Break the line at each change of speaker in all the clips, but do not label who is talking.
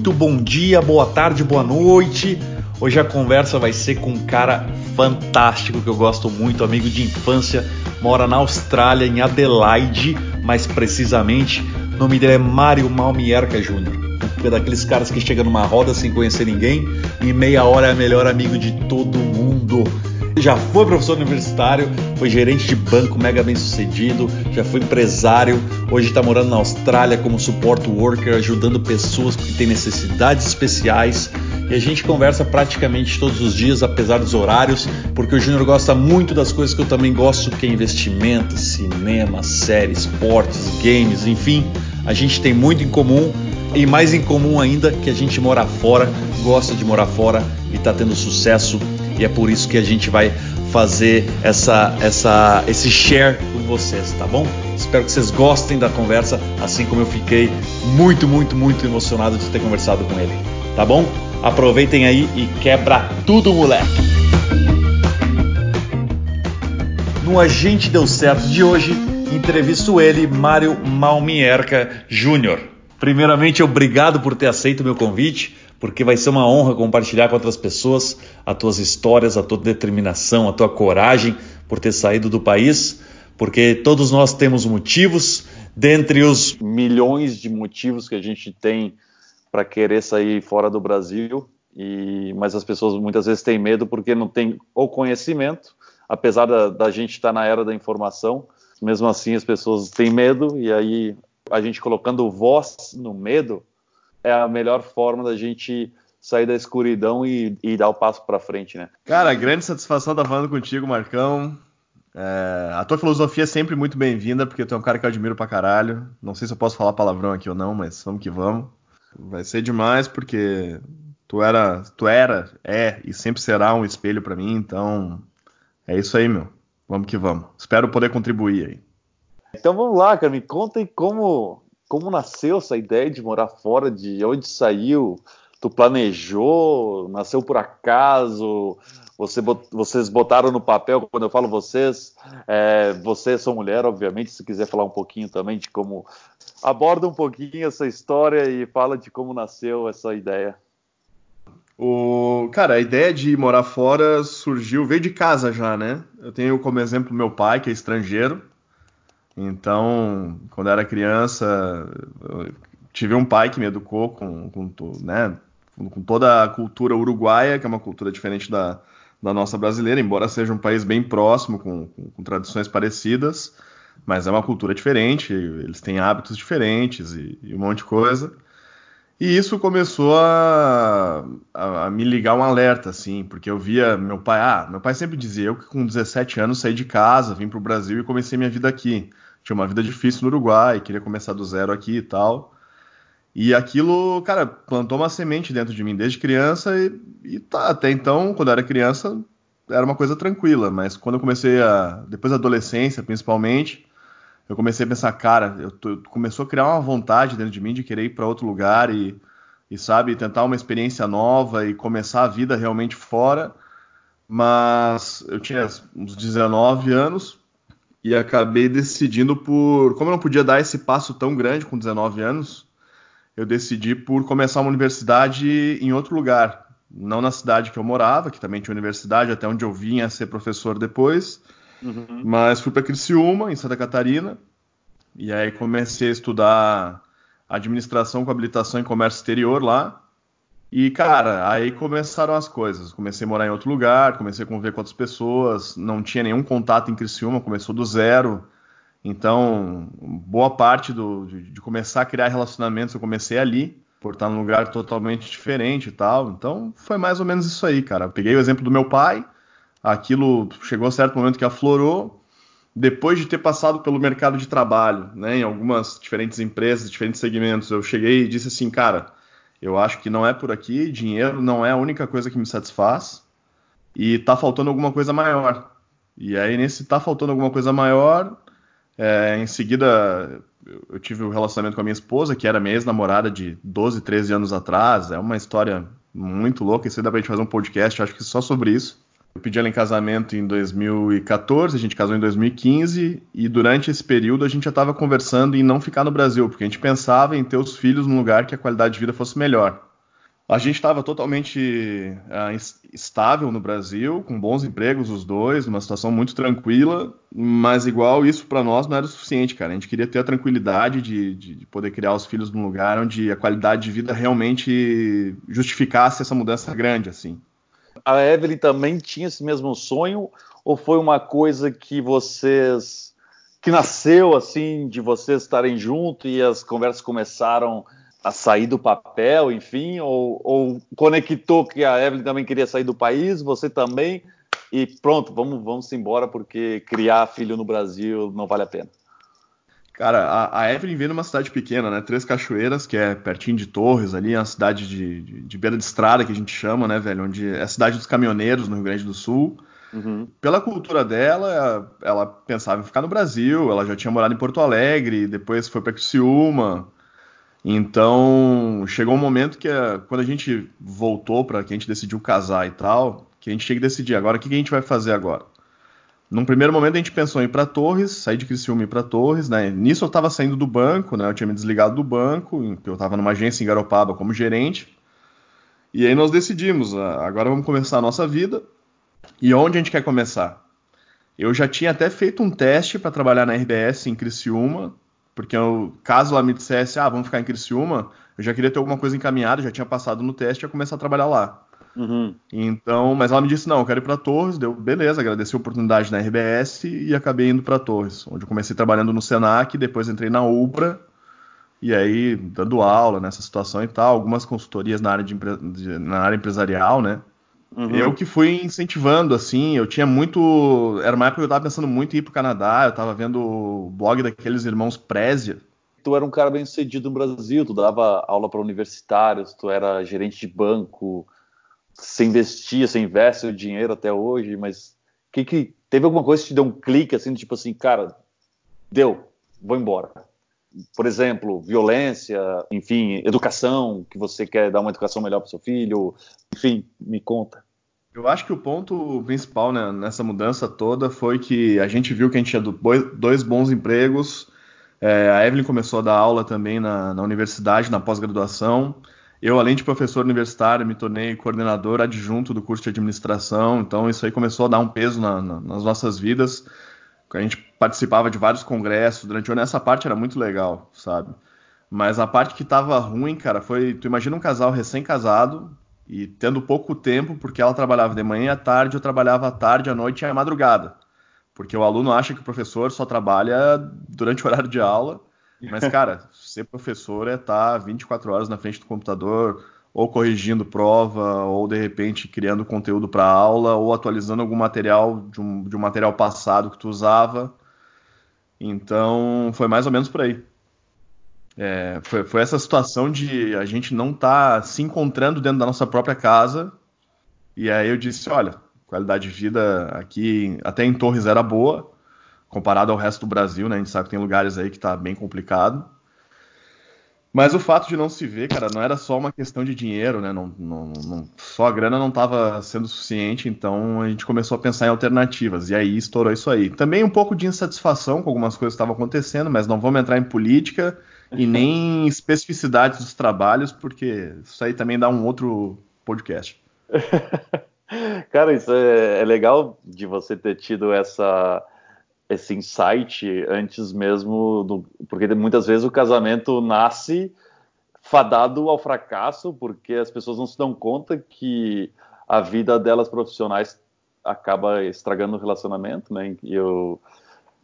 muito bom dia, boa tarde, boa noite. Hoje a conversa vai ser com um cara fantástico que eu gosto muito, amigo de infância, mora na Austrália, em Adelaide, mais precisamente. O nome dele é Mário Malmierca Jr. É daqueles caras que chega numa roda sem conhecer ninguém e meia hora é melhor amigo de todo mundo já foi professor universitário, foi gerente de banco mega bem sucedido, já foi empresário, hoje está morando na Austrália como support worker, ajudando pessoas que têm necessidades especiais. E a gente conversa praticamente todos os dias, apesar dos horários, porque o Júnior gosta muito das coisas que eu também gosto, que é investimento, cinema, séries, esportes, games, enfim. A gente tem muito em comum e mais em comum ainda que a gente mora fora, gosta de morar fora e está tendo sucesso e é por isso que a gente vai fazer essa, essa, esse share com vocês, tá bom? Espero que vocês gostem da conversa, assim como eu fiquei muito, muito, muito emocionado de ter conversado com ele, tá bom? Aproveitem aí e quebra tudo, moleque! No Agente Deu Certo de hoje, entrevisto ele, Mário Malmierca Júnior. Primeiramente, obrigado por ter aceito o meu convite porque vai ser uma honra compartilhar com outras pessoas as tuas histórias, a tua determinação, a tua coragem por ter saído do país, porque todos nós temos motivos, dentre os milhões de motivos que a gente tem para querer sair fora do Brasil, e, mas as pessoas muitas vezes têm medo porque não tem o conhecimento, apesar da, da gente estar na era da informação, mesmo assim as pessoas têm medo, e aí a gente colocando voz no medo, é a melhor forma da gente sair da escuridão e, e dar o passo para frente, né?
Cara, grande satisfação estar falando contigo, Marcão. É, a tua filosofia é sempre muito bem-vinda, porque tu é um cara que eu admiro pra caralho. Não sei se eu posso falar palavrão aqui ou não, mas vamos que vamos. Vai ser demais, porque tu era, tu era, é e sempre será um espelho para mim, então é isso aí, meu. Vamos que vamos. Espero poder contribuir aí.
Então vamos lá, cara, me contem como como nasceu essa ideia de morar fora, de onde saiu? Tu planejou? Nasceu por acaso? Você, vocês botaram no papel, quando eu falo vocês, é, você, sua mulher, obviamente, se quiser falar um pouquinho também de como. Aborda um pouquinho essa história e fala de como nasceu essa ideia.
O, cara, a ideia de morar fora surgiu, veio de casa já, né? Eu tenho como exemplo meu pai, que é estrangeiro, então, quando eu era criança, eu tive um pai que me educou com, com, né, com toda a cultura uruguaia, que é uma cultura diferente da, da nossa brasileira, embora seja um país bem próximo, com, com, com, tradições parecidas, mas é uma cultura diferente, eles têm hábitos diferentes e, e um monte de coisa. E isso começou a, a, a, me ligar um alerta, assim, porque eu via meu pai, ah, meu pai sempre dizia, eu que com 17 anos saí de casa, vim para o Brasil e comecei minha vida aqui tinha uma vida difícil no Uruguai, queria começar do zero aqui e tal. E aquilo, cara, plantou uma semente dentro de mim desde criança e, e tá, até então, quando eu era criança, era uma coisa tranquila, mas quando eu comecei a, depois da adolescência, principalmente, eu comecei a pensar, cara, eu tô, começou a criar uma vontade dentro de mim de querer ir para outro lugar e, e, sabe, tentar uma experiência nova e começar a vida realmente fora. Mas eu tinha uns 19 anos, e acabei decidindo por. Como eu não podia dar esse passo tão grande com 19 anos, eu decidi por começar uma universidade em outro lugar. Não na cidade que eu morava, que também tinha universidade, até onde eu vinha ser professor depois. Uhum. Mas fui para Criciúma, em Santa Catarina. E aí comecei a estudar administração com habilitação em comércio exterior lá. E, cara, aí começaram as coisas. Comecei a morar em outro lugar, comecei a conviver com outras pessoas, não tinha nenhum contato em Criciúma, começou do zero. Então, boa parte do, de, de, começar a criar relacionamentos eu comecei ali, por estar num lugar totalmente diferente e tal. Então, foi mais ou menos isso aí, cara. peguei o exemplo do meu pai, aquilo chegou a certo momento que aflorou. Depois de ter passado pelo mercado de trabalho, né, em algumas diferentes empresas, diferentes segmentos, eu cheguei e disse assim, cara eu acho que não é por aqui, dinheiro não é a única coisa que me satisfaz e tá faltando alguma coisa maior. E aí, nesse tá faltando alguma coisa maior, é, em seguida eu tive um relacionamento com a minha esposa, que era minha ex-namorada de 12, 13 anos atrás. É uma história muito louca. Isso aí dá pra gente fazer um podcast, acho que só sobre isso. Eu pedi ela em casamento em 2014, a gente casou em 2015 e durante esse período a gente já estava conversando em não ficar no Brasil, porque a gente pensava em ter os filhos num lugar que a qualidade de vida fosse melhor. A gente estava totalmente uh, estável no Brasil, com bons empregos os dois, numa situação muito tranquila, mas igual isso para nós não era o suficiente, cara. A gente queria ter a tranquilidade de, de, de, poder criar os filhos num lugar onde a qualidade de vida realmente justificasse essa mudança grande, assim.
A Evelyn também tinha esse mesmo sonho? Ou foi uma coisa que vocês que nasceu assim de vocês estarem juntos e as conversas começaram a sair do papel, enfim, ou, ou, conectou que a Evelyn também queria sair do país, você também, e pronto, vamos, vamos embora porque criar filho no Brasil não vale a pena.
Cara, a, a Evelyn veio numa cidade pequena, né? Três Cachoeiras, que é pertinho de Torres ali, é uma cidade de, de, de, beira de estrada que a gente chama, né, velho? Onde é a cidade dos caminhoneiros no Rio Grande do Sul. Uhum. Pela cultura dela, ela pensava em ficar no Brasil, ela já tinha morado em Porto Alegre, depois foi para Criciúma, então, chegou um momento que eh, quando a gente voltou para que a gente decidiu casar e tal, que a gente tinha que decidir agora o que, que a gente vai fazer agora. Num primeiro momento a gente pensou em ir para Torres, sair de Criciúma e ir para Torres, né? Nisso eu estava saindo do banco, né? Eu tinha me desligado do banco, eu estava numa agência em Garopaba como gerente. E aí nós decidimos, ah, agora vamos começar a nossa vida. E onde a gente quer começar? Eu já tinha até feito um teste para trabalhar na RBS em Criciúma, porque eu, caso ela me dissesse, ah, vamos ficar em Criciúma, eu já queria ter alguma coisa encaminhada, já tinha passado no teste e ia começar a trabalhar lá. Uhum. Então, mas ela me disse, não, eu quero ir para Torres, deu, beleza, agradeci a oportunidade na RBS e acabei indo para Torres, onde eu comecei trabalhando no Senac, depois entrei na Ubra, e aí dando aula nessa situação e tal, algumas consultorias na área, de, de na área empresarial, né? Uhum. Eu que fui incentivando, assim, eu tinha muito. Era uma época que eu tava pensando muito em ir pro Canadá, eu tava vendo o blog daqueles irmãos Prézia.
Tu era um cara bem sucedido no Brasil, tu dava aula para universitários, tu era gerente de banco, você investia, você investe o dinheiro até hoje, mas que que teve alguma coisa que te deu um clique assim, tipo assim, cara, deu, vou embora. Por exemplo, violência, enfim, educação, que você quer dar uma educação melhor para seu filho, enfim, me conta.
Eu acho que o ponto principal né, nessa mudança toda foi que a gente viu que a gente tinha dois bons empregos. É, a Evelyn começou a dar aula também na, na universidade, na pós-graduação. Eu, além de professor universitário, me tornei coordenador adjunto do curso de administração. Então, isso aí começou a dar um peso na, na, nas nossas vidas. A gente participava de vários congressos durante o ano. Essa parte era muito legal, sabe? Mas a parte que tava ruim, cara, foi. Tu imagina um casal recém-casado, e tendo pouco tempo, porque ela trabalhava de manhã à tarde, eu trabalhava à tarde, à noite e à madrugada. Porque o aluno acha que o professor só trabalha durante o horário de aula, mas, cara, ser professor é estar 24 horas na frente do computador, ou corrigindo prova, ou de repente criando conteúdo para aula, ou atualizando algum material de um, de um material passado que tu usava. Então, foi mais ou menos por aí. É, foi, foi, essa situação de a gente não estar tá se encontrando dentro da nossa própria casa. E aí eu disse, olha, qualidade de vida aqui até em Torres era boa, comparado ao resto do Brasil, né? A gente sabe que tem lugares aí que está bem complicado. Mas o fato de não se ver, cara, não era só uma questão de dinheiro, né? Não, não, não, só a grana não estava sendo suficiente, então a gente começou a pensar em alternativas. E aí estourou isso aí. Também um pouco de insatisfação com algumas coisas que estavam acontecendo, mas não vamos entrar em política e nem especificidades dos trabalhos, porque isso aí também dá um outro podcast.
Cara, isso é, é legal de você ter tido essa esse insight antes mesmo do, porque muitas vezes o casamento nasce fadado ao fracasso porque as pessoas não se dão conta que a vida delas profissionais acaba estragando o relacionamento, né? E eu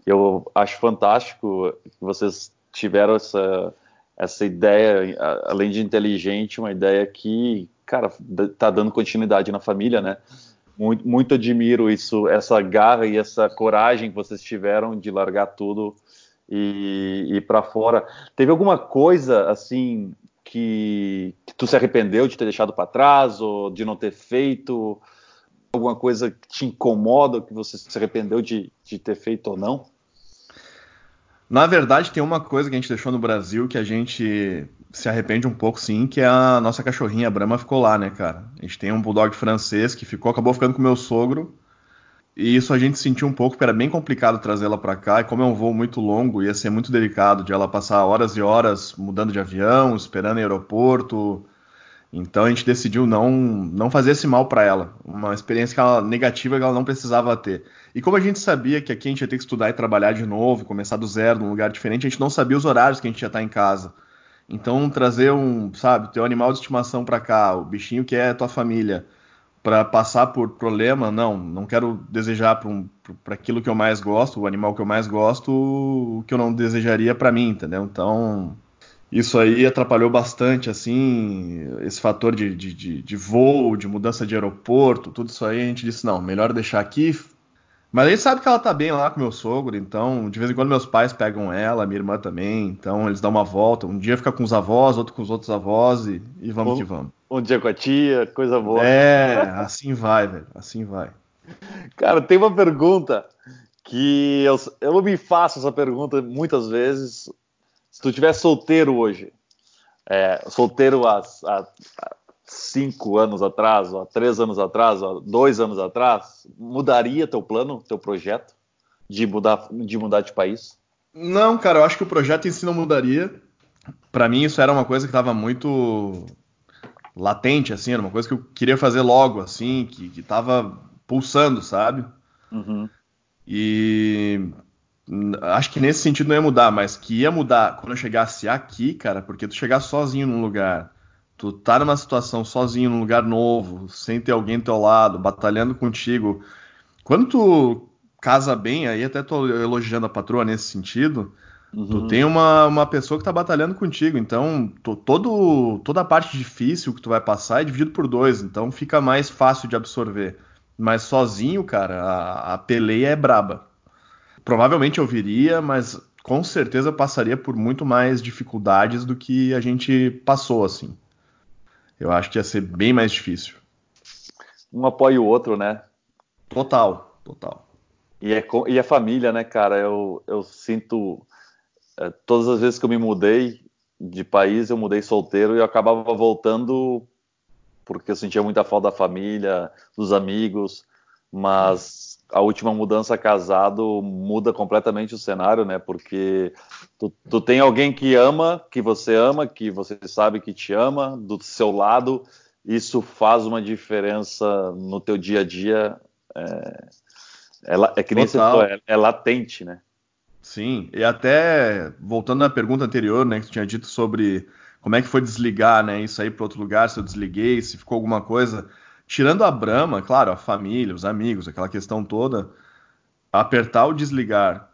eu acho fantástico que vocês tiveram essa essa ideia além de inteligente, uma ideia que, cara, tá dando continuidade na família, né? Muito, muito admiro isso, essa garra e essa coragem que vocês tiveram de largar tudo e ir para fora. Teve alguma coisa assim que, que, tu se arrependeu de ter deixado para trás ou de não ter feito? Alguma coisa que te incomoda, que você se arrependeu de, de ter feito ou não?
Na verdade, tem uma coisa que a gente deixou no Brasil que a gente se arrepende um pouco, sim, que é a nossa cachorrinha, a Brahma, ficou lá, né, cara? A gente tem um bulldog francês que ficou, acabou ficando com o meu sogro. E isso a gente sentiu um pouco, porque era bem complicado trazê-la para cá. E como é um voo muito longo, ia ser muito delicado de ela passar horas e horas mudando de avião, esperando em aeroporto. Então a gente decidiu não, não fazer esse mal para ela, uma experiência que ela, negativa que ela não precisava ter. E como a gente sabia que aqui a gente ia ter que estudar e trabalhar de novo, começar do zero, num lugar diferente, a gente não sabia os horários que a gente ia estar em casa. Então trazer um, sabe, teu animal de estimação para cá, o bichinho que é tua família, para passar por problema, não, não quero desejar para um, aquilo que eu mais gosto, o animal que eu mais gosto, o que eu não desejaria para mim, entendeu? Então isso aí atrapalhou bastante, assim, esse fator de, de, de, de, voo, de mudança de aeroporto, tudo isso aí a gente disse, não, melhor deixar aqui. Mas a gente sabe que ela tá bem lá com meu sogro, então de vez em quando meus pais pegam ela, minha irmã também, então eles dão uma volta, um dia fica com os avós, outro com os outros avós e, e vamos um, que vamos.
Um dia com a tia, coisa boa.
É, assim vai, velho, assim vai.
Cara, tem uma pergunta que eu, eu me faço essa pergunta muitas vezes, se tu tivesse solteiro hoje, é, solteiro há, há, cinco anos atrás, há três anos atrás, há dois anos atrás, mudaria teu plano, teu projeto de mudar de, mudar de país?
Não, cara, eu acho que o projeto em si não mudaria. Para mim, isso era uma coisa que estava muito latente, assim, era uma coisa que eu queria fazer logo, assim, que, que tava pulsando, sabe?
Uhum.
E acho que nesse sentido não ia mudar, mas que ia mudar quando eu chegasse aqui, cara, porque tu chegar sozinho num lugar, tu tá numa situação sozinho num lugar novo, sem ter alguém do teu lado, batalhando contigo. Quando tu casa bem, aí até tô elogiando a patroa nesse sentido, uhum. tu tem uma, uma pessoa que tá batalhando contigo, então tu, todo, toda a parte difícil que tu vai passar é dividido por dois, então fica mais fácil de absorver. Mas sozinho, cara, a, a peleia é braba provavelmente eu viria, mas com certeza passaria por muito mais dificuldades do que a gente passou, assim. Eu acho que ia ser bem mais difícil.
Um apoia o outro, né?
Total, total.
E, é, e a família, né, cara? Eu, eu sinto. É, todas as vezes que eu me mudei de país, eu mudei solteiro e eu acabava voltando porque eu sentia muita falta da família, dos amigos, mas a última mudança casado muda completamente o cenário, né? Porque tu, tu, tem alguém que ama, que você ama, que você sabe que te ama, do seu lado, isso faz uma diferença no teu dia a dia. É, é, é que nem você falou, é, é, latente, né?
Sim, e até voltando à pergunta anterior, né, que tu tinha dito sobre como é que foi desligar, né, isso aí para outro lugar, se eu desliguei, se ficou alguma coisa Tirando a Brahma, claro, a família, os amigos, aquela questão toda, apertar o desligar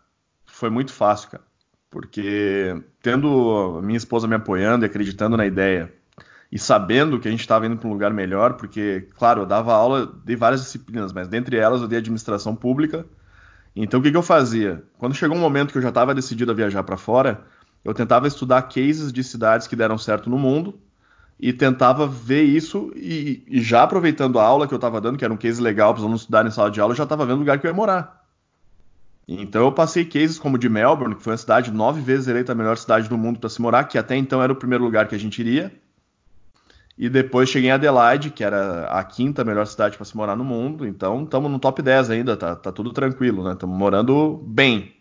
foi muito fácil, cara. Porque tendo minha esposa me apoiando e acreditando na ideia, e sabendo que a gente estava indo para um lugar melhor, porque, claro, eu dava aula, dei várias disciplinas, mas dentre elas eu dei administração pública. Então o que, que eu fazia? Quando chegou um momento que eu já estava decidido a viajar para fora, eu tentava estudar cases de cidades que deram certo no mundo e tentava ver isso e, e já aproveitando a aula que eu estava dando, que era um case legal para os alunos estudarem em sala de aula, eu já estava vendo o lugar que eu ia morar. Então eu passei cases como de Melbourne, que foi uma cidade nove vezes eleita a melhor cidade do mundo para se morar, que até então era o primeiro lugar que a gente iria. E depois cheguei em Adelaide, que era a quinta melhor cidade para se morar no mundo. Então estamos no top 10 ainda, tá, tá tudo tranquilo, né? Estamos morando bem.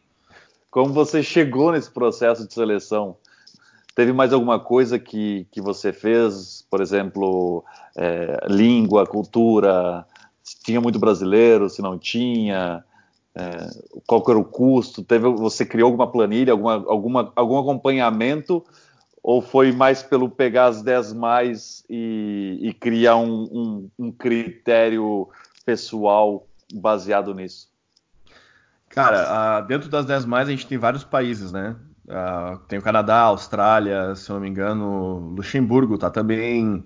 Como você chegou nesse processo de seleção? Teve mais alguma coisa que, que você fez, por exemplo, é, língua, cultura? Tinha muito brasileiro, se não tinha? É, qual era o custo? Teve, você criou alguma planilha, alguma, alguma, algum acompanhamento? Ou foi mais pelo pegar as 10 mais e, e criar um, um, um critério pessoal baseado nisso?
Cara, dentro das 10 mais a gente tem vários países, né? Uh, tem o Canadá, Austrália, se eu não me engano, Luxemburgo tá também,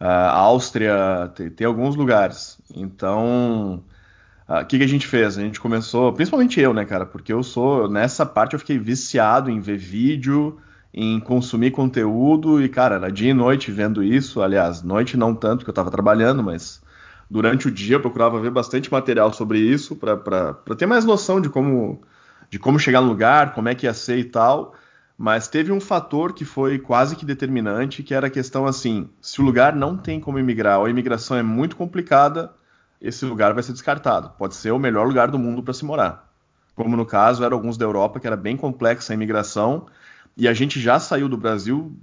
uh, Áustria, tem, tem, alguns lugares. Então, ah, o uh, que, que a gente fez? A gente começou, principalmente eu, né, cara? Porque eu sou, nessa parte eu fiquei viciado em ver vídeo, em consumir conteúdo e, cara, era dia e noite vendo isso. Aliás, noite não tanto, porque eu tava trabalhando, mas durante o dia eu procurava ver bastante material sobre isso para ter mais noção de como de como chegar no lugar, como é que ia ser e tal. Mas teve um fator que foi quase que determinante, que era a questão assim: se o lugar não tem como imigrar ou a imigração é muito complicada, esse lugar vai ser descartado. Pode ser o melhor lugar do mundo para se morar. Como no caso, eram alguns da Europa, que era bem complexa a imigração, e a gente já saiu do Brasil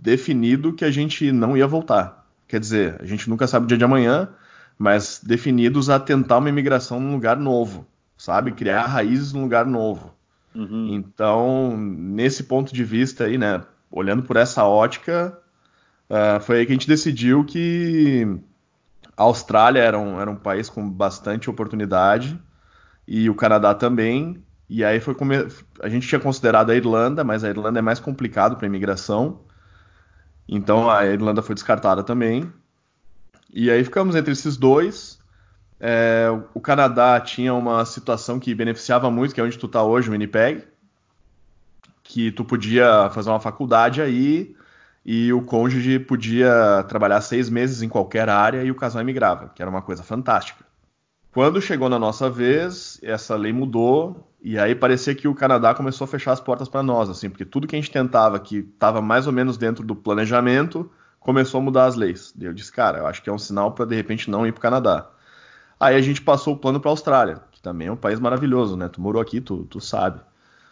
definido que a gente não ia voltar. Quer dizer, a gente nunca sabe o dia de amanhã, mas definidos a tentar uma imigração num lugar novo, sabe? Criar raízes num lugar novo. Uhum. Então, nesse ponto de vista aí, né, olhando por essa ótica, uh, foi aí que a gente decidiu que a Austrália era um, era um país com bastante oportunidade e o Canadá também. E aí foi come... a gente tinha considerado a Irlanda, mas a Irlanda é mais complicado para imigração. Então a Irlanda foi descartada também. E aí ficamos entre esses dois. É, o Canadá tinha uma situação que beneficiava muito, que é onde tu está hoje, o Winnipeg, que tu podia fazer uma faculdade aí e o cônjuge podia trabalhar seis meses em qualquer área e o casal emigrava, que era uma coisa fantástica. Quando chegou na nossa vez, essa lei mudou e aí parecia que o Canadá começou a fechar as portas para nós, assim, porque tudo que a gente tentava que estava mais ou menos dentro do planejamento começou a mudar as leis. Eu disse, cara, eu acho que é um sinal para de repente não ir para o Canadá. Aí a gente passou o plano para a Austrália, que também é um país maravilhoso, né? Tu morou aqui, tu, tu sabe.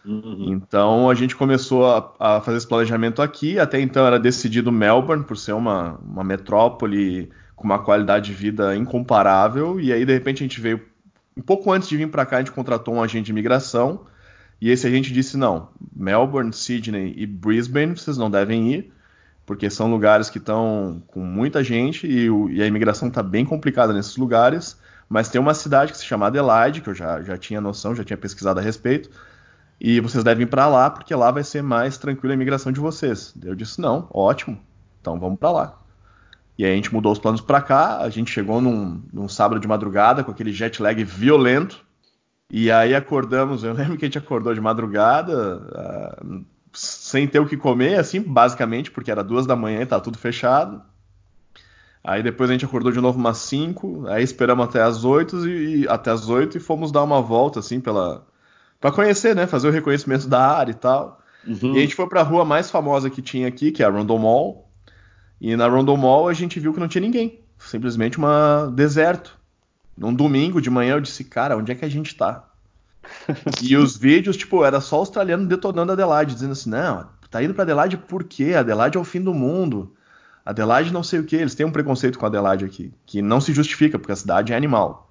Uhum. Então a gente começou a, a, fazer esse planejamento aqui. Até então era decidido Melbourne, por ser uma, uma metrópole com uma qualidade de vida incomparável. E aí, de repente, a gente veio. Um pouco antes de vir para cá, a gente contratou um agente de imigração. E esse agente disse: não, Melbourne, Sydney e Brisbane vocês não devem ir, porque são lugares que estão com muita gente e, o, e a imigração está bem complicada nesses lugares. Mas tem uma cidade que se chama Adelaide, que eu já, já tinha noção, já tinha pesquisado a respeito, e vocês devem ir para lá porque lá vai ser mais tranquila a imigração de vocês. Eu disse: não, ótimo, então vamos para lá. E aí a gente mudou os planos para cá, a gente chegou num, num, sábado de madrugada com aquele jet lag violento. E aí acordamos, eu lembro que a gente acordou de madrugada, uh, sem ter o que comer, assim, basicamente, porque era duas da manhã e tá tudo fechado. Aí depois a gente acordou de novo umas 5, aí esperamos até as 8 e, até as 8 e fomos dar uma volta assim pela para conhecer, né, fazer o reconhecimento da área e tal. Uhum. E a gente foi para a rua mais famosa que tinha aqui, que é a Rondon Mall. E na Rondon Mall a gente viu que não tinha ninguém, simplesmente uma deserto. Num domingo de manhã eu disse, cara, onde é que a gente tá? e os vídeos, tipo, era só australiano detonando Adelaide, dizendo assim, não, tá indo para Adelaide por quê? Adelaide é o fim do mundo. Adelaide não sei o que, eles têm um preconceito com Adelaide aqui, que não se justifica, porque a cidade é animal.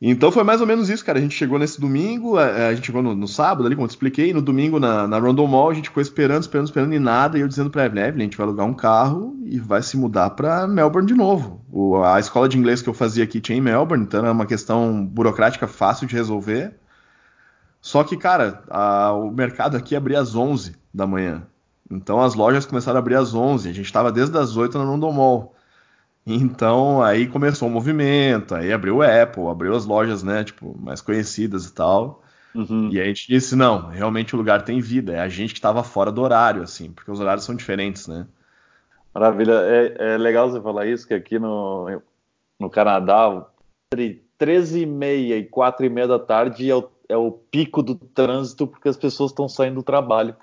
Então foi mais ou menos isso, cara. A gente chegou nesse domingo, a, a gente chegou no, no, sábado ali, como eu te expliquei, no domingo na, na Rondon Mall, a gente ficou esperando, esperando, esperando e nada, e eu dizendo pra Evelyn, Evelyn, a gente vai alugar um carro e vai se mudar pra Melbourne de novo. O, a escola de inglês que eu fazia aqui tinha em Melbourne, então era uma questão burocrática fácil de resolver. Só que, cara, a, o mercado aqui abria às 11 da manhã. Então as lojas começaram a abrir às 11, a gente estava desde as 8 no London Mall. Então aí começou o movimento, aí abriu o Apple, abriu as lojas, né, tipo, mais conhecidas e tal. Uhum. E aí a gente disse, não, realmente o lugar tem vida, é a gente que estava fora do horário, assim, porque os horários são diferentes, né?
Maravilha, é, é legal você falar isso, que aqui no, no Canadá, entre 13 e meia e 4 e meia da tarde é o, é o pico do trânsito, porque as pessoas estão saindo do trabalho.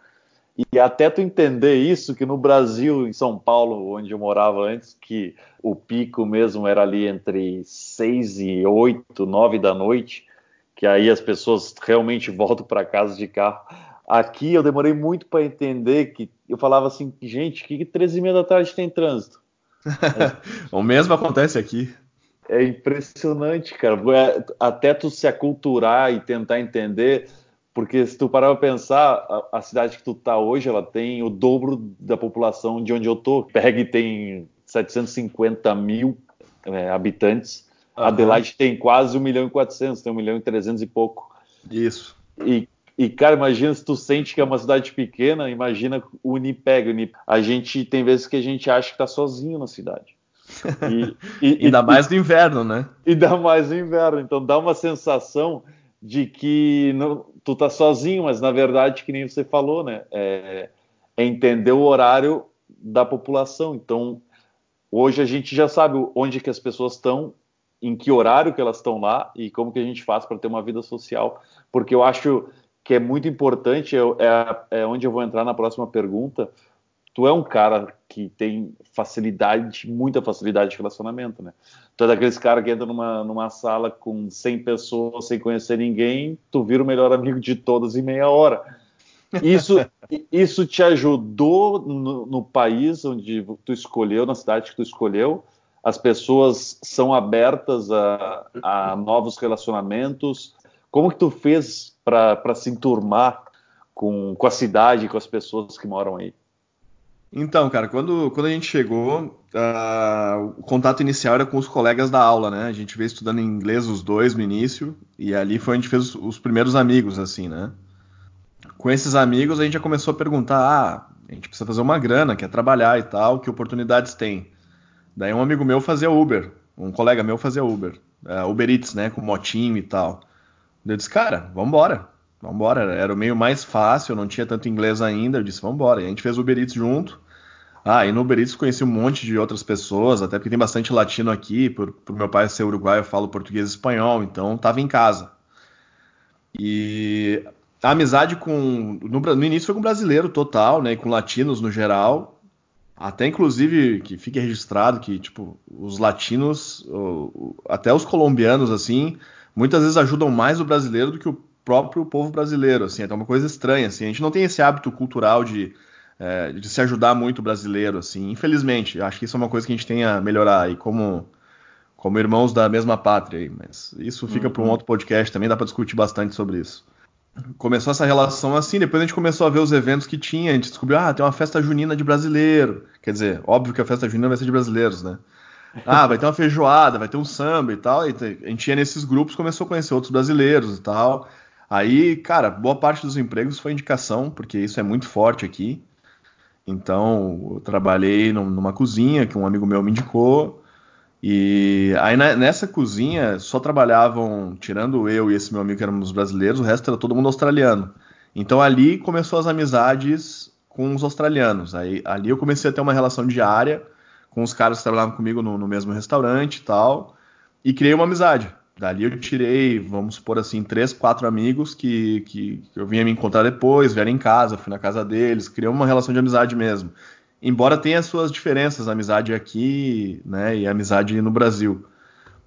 E até tu entender isso, que no Brasil, em São Paulo, onde eu morava antes, que o pico mesmo era ali entre 6 e 8, 9 da noite, que aí as pessoas realmente voltam para casa de carro. Aqui eu demorei muito para entender que eu falava assim, gente, que 13 e meia da tarde tem trânsito?
o mesmo acontece aqui.
É impressionante, cara. É, até tu se aculturar e tentar entender porque se tu parar para pensar, a, a, cidade que tu tá hoje, ela tem o dobro da população de onde eu tô. Peg tem 750 mil é, habitantes. Uhum. Adelaide tem quase 1 milhão e 400, tem 1 milhão e 300 e pouco.
Isso.
E, e, cara, imagina se tu sente que é uma cidade pequena, imagina o Unipeg. Unipeg. A gente tem vezes que a gente acha que tá sozinho na cidade.
E, e, ainda mais no inverno, né?
Ainda mais no inverno. Então dá uma sensação de que não, tu tá sozinho, mas na verdade, que nem você falou, né? É, é entender o horário da população. Então, hoje a gente já sabe onde que as pessoas estão, em que horário que elas estão lá e como que a gente faz para ter uma vida social. Porque eu acho que é muito importante, é, é, é onde eu vou entrar na próxima pergunta, tu é um cara que tem facilidade, muita facilidade de relacionamento, né? Tu é daqueles caras que entra numa, numa sala com 100 pessoas sem conhecer ninguém, tu vira o melhor amigo de todas em meia hora. Isso, isso te ajudou no, no, país onde tu escolheu, na cidade que tu escolheu? As pessoas são abertas a, a novos relacionamentos? Como que tu fez para se enturmar com, com a cidade, com as pessoas que moram aí?
Então, cara, quando, quando a gente chegou, uh, o contato inicial era com os colegas da aula, né? A gente veio estudando inglês os dois no início, e ali foi onde a gente fez os, os primeiros amigos, assim, né? Com esses amigos, a gente já começou a perguntar: ah, a gente precisa fazer uma grana, quer trabalhar e tal, que oportunidades tem? Daí um amigo meu fazia Uber, um colega meu fazia Uber, uh, Uber Eats, né? Com motinho e tal. Eu disse, cara, vambora, vambora. Era o meio mais fácil, eu não tinha tanto inglês ainda. Eu disse, vambora. E a gente fez Uber Eats junto. Ah, e no Uber Eats conheci um monte de outras pessoas, até porque tem bastante latino aqui. Por, por meu pai ser uruguaio, eu falo português e espanhol, então tava em casa. E a amizade com. No, no, início foi com brasileiro total, né? Com latinos no geral. Até inclusive que fique registrado que, tipo, os latinos, até os colombianos, assim, muitas vezes ajudam mais o brasileiro do que o próprio povo brasileiro, assim, é uma coisa estranha, assim, a gente não tem esse hábito cultural de é, de se ajudar muito o brasileiro, assim. Infelizmente, acho que isso é uma coisa que a gente tem a melhorar aí, como, como irmãos da mesma pátria. Aí. Mas isso fica uhum. para um outro podcast também, dá para discutir bastante sobre isso. Começou essa relação assim, depois a gente começou a ver os eventos que tinha, a gente descobriu, ah, tem uma festa junina de brasileiro. Quer dizer, óbvio que a festa junina vai ser de brasileiros, né? Ah, vai ter uma feijoada, vai ter um samba e tal. E a gente ia nesses grupos, começou a conhecer outros brasileiros e tal. Aí, cara, boa parte dos empregos foi indicação, porque isso é muito forte aqui. Então, eu trabalhei numa cozinha que um amigo meu me indicou. E aí nessa cozinha só trabalhavam, tirando eu e esse meu amigo que éramos brasileiros, o resto era todo mundo australiano. Então ali começou as amizades com os australianos. Aí ali eu comecei a ter uma relação diária com os caras que trabalhavam comigo no, no mesmo restaurante e tal, e criei uma amizade. Dali eu tirei, vamos supor assim, três, quatro amigos que, que, eu vinha me encontrar depois, vieram em casa, fui na casa deles, criei uma relação de amizade mesmo. Embora tenha as suas diferenças, a amizade aqui, né, e a amizade no Brasil.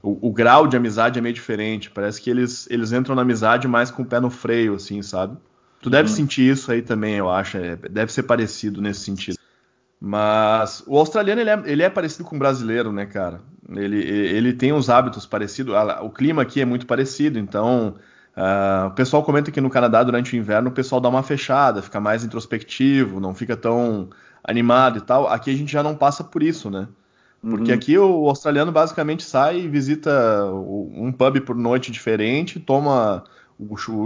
O, o, grau de amizade é meio diferente, parece que eles, eles entram na amizade mais com o pé no freio, assim, sabe? Tu deve uhum. sentir isso aí também, eu acho, é, deve ser parecido nesse sentido. Mas o australiano ele é, ele é, parecido com o brasileiro, né, cara? Ele, ele tem uns hábitos parecidos. O clima aqui é muito parecido, então uh, o pessoal comenta que no Canadá durante o inverno o pessoal dá uma fechada, fica mais introspectivo, não fica tão animado e tal. Aqui a gente já não passa por isso, né? Porque uhum. aqui o australiano basicamente sai e visita um pub por noite diferente, toma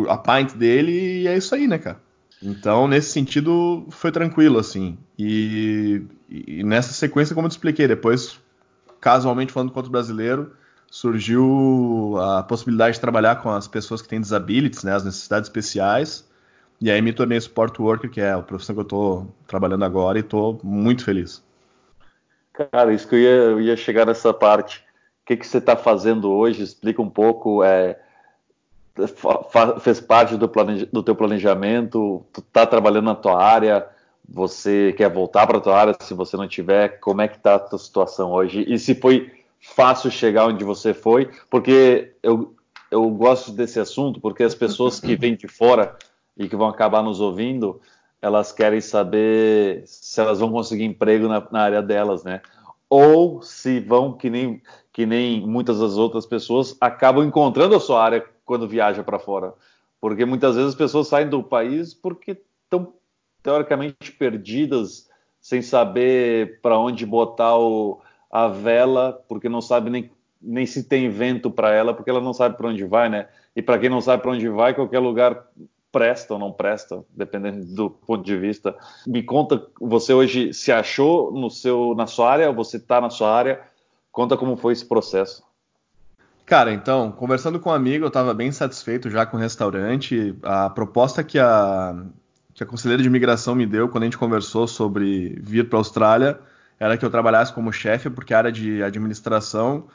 a pint dele e é isso aí, né, cara? Então, nesse sentido, foi tranquilo, assim. E, e, nessa sequência, como eu te expliquei, depois, casualmente falando com outro brasileiro, surgiu a possibilidade de trabalhar com as pessoas que têm disabilities, né, as necessidades especiais. E aí me tornei support worker, que é a profissão que eu estou trabalhando agora, e estou muito feliz.
Cara, isso que eu ia, eu ia chegar nessa parte. O que, que você está fazendo hoje? Explica um pouco. É fez parte do, planeja, do teu planejamento, tu tá trabalhando na tua área, você quer voltar para tua área, se você não tiver, como é que tá a tua situação hoje? E se foi fácil chegar onde você foi? Porque eu, eu gosto desse assunto, porque as pessoas que vêm de fora e que vão acabar nos ouvindo, elas querem saber se elas vão conseguir emprego na, na área delas, né? Ou se vão, que nem, que nem muitas das outras pessoas, acabam encontrando a sua área quando viaja para fora. Porque muitas vezes as pessoas saem do país porque estão teoricamente perdidas, sem saber para onde botar o, a vela, porque não sabe nem, nem se tem vento para ela, porque ela não sabe para onde vai, né? E para quem não sabe para onde vai, qualquer lugar presta ou não presta, dependendo do ponto de vista. Me conta, você hoje se achou no seu, na sua área, você está na sua área, conta como foi esse processo.
Cara, então, conversando com um amigo, eu estava bem satisfeito já com o restaurante. A proposta que a, que a conselheira de imigração me deu quando a gente conversou sobre vir para a Austrália era que eu trabalhasse como chefe, porque a área de administração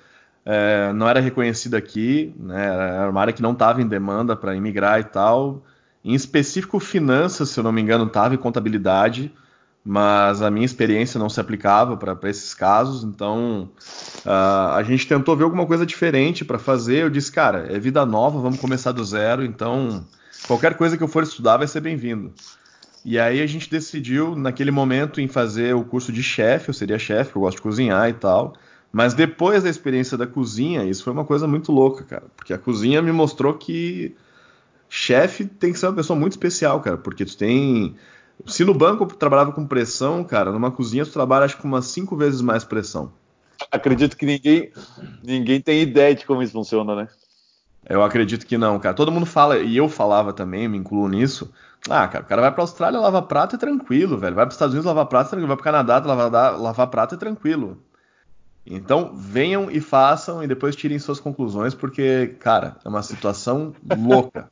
é, não era reconhecida aqui, né, era uma área que não estava em demanda para imigrar e tal. Em específico, finanças, se eu não me engano, estava em contabilidade mas a minha experiência não se aplicava para esses casos, então uh, a gente tentou ver alguma coisa diferente para fazer. Eu disse, cara, é vida nova, vamos começar do zero, então qualquer coisa que eu for estudar vai ser bem-vindo. E aí a gente decidiu, naquele momento, em fazer o curso de chefe. Eu seria chefe, eu gosto de cozinhar e tal. Mas depois da experiência da cozinha, isso foi uma coisa muito louca, cara. Porque a cozinha me mostrou que chefe tem que ser uma pessoa muito especial, cara. Porque tu tem. Se no banco eu trabalhava com pressão, cara, numa cozinha tu trabalha acho que umas cinco vezes mais pressão.
Acredito que ninguém, ninguém tem ideia de como isso funciona, né?
Eu acredito que não, cara. Todo mundo fala, e eu falava também, me incluo nisso. Ah, cara, o cara vai pra Austrália lavar prato é tranquilo, velho. Vai pros Estados Unidos lavar prato é tranquilo. Vai pro Canadá lavar, lavar prato é tranquilo. Então, venham e façam e depois tirem suas conclusões, porque, cara, é uma situação louca.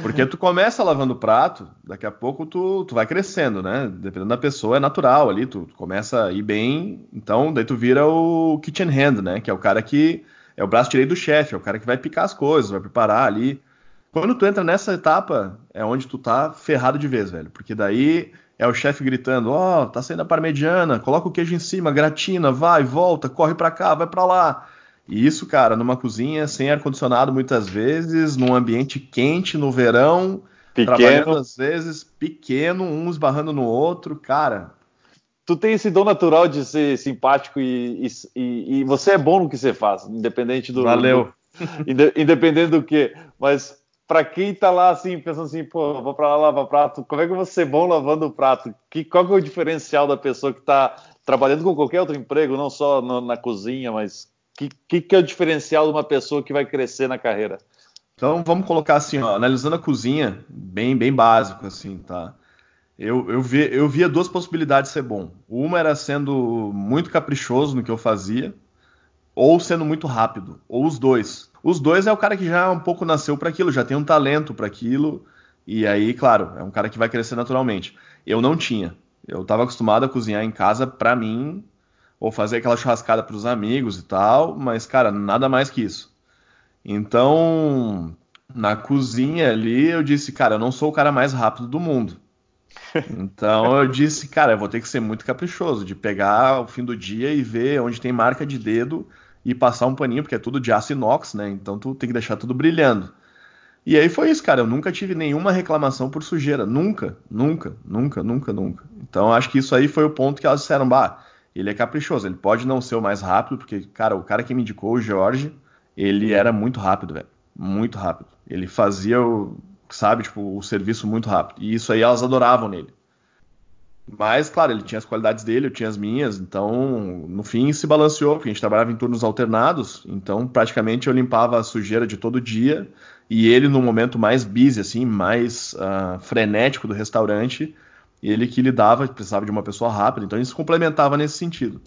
Porque tu começa lavando prato, daqui a pouco tu, tu vai crescendo, né? Dependendo da pessoa, é natural ali, tu, tu começa a ir bem, então daí tu vira o kitchen hand, né? Que é o cara que é o braço direito do chefe, é o cara que vai picar as coisas, vai preparar ali. Quando tu entra nessa etapa, é onde tu tá ferrado de vez, velho. Porque daí é o chefe gritando: Ó, oh, tá saindo a parmegiana, coloca o queijo em cima, gratina, vai, volta, corre pra cá, vai pra lá. E isso, cara, numa cozinha sem ar-condicionado muitas vezes, num ambiente quente no verão, pequeno. trabalhando às vezes pequeno, um esbarrando no outro, cara.
Tu tem esse dom natural de ser simpático e, e, e você é bom no que você faz, independente do.
Valeu.
Do, independente do que. Mas para quem tá lá assim, pensando assim, pô, vou para lá lavar prato, como é que eu vou ser bom lavando o prato? Que, qual que é o diferencial da pessoa que está trabalhando com qualquer outro emprego, não só no, na cozinha, mas que, que, que é o diferencial de uma pessoa que vai crescer na carreira?
Então vamos colocar assim, ó, analisando a cozinha, bem, bem básico assim, tá? Eu, eu, vi, eu via duas possibilidades de ser bom. Uma era sendo muito caprichoso no que eu fazia, ou sendo muito rápido, ou os dois. Os dois é o cara que já um pouco nasceu para aquilo, já tem um talento para aquilo, e aí, claro, é um cara que vai crescer naturalmente. Eu não tinha. Eu estava acostumado a cozinhar em casa para mim, ou fazer aquela churrascada para os amigos e tal, mas, cara, nada mais que isso. Então, na cozinha ali, eu disse, cara, eu não sou o cara mais rápido do mundo. Então eu disse, cara, eu vou ter que ser muito caprichoso, de pegar o fim do dia e ver onde tem marca de dedo e passar um paninho, porque é tudo de aço inox, né? Então tu tem que deixar tudo brilhando. E aí foi isso, cara. Eu nunca tive nenhuma reclamação por sujeira. Nunca, nunca, nunca, nunca, nunca. Então acho que isso aí foi o ponto que elas disseram, bah, ele é caprichoso, ele pode não ser o mais rápido, porque, cara, o cara que me indicou, o Jorge, ele era muito rápido, velho. Muito rápido. Ele fazia o, sabe, tipo, o serviço muito rápido. E isso aí elas adoravam nele. Mas, claro, ele tinha as qualidades dele, eu tinha as minhas, então, no fim, se balanceou, porque a gente trabalhava em turnos alternados, então, praticamente, eu limpava a sujeira de todo dia, e ele, no momento mais busy, assim, mais uh, frenético do restaurante, ele que lidava, precisava de uma pessoa rápida, então, ele se complementava nesse sentido.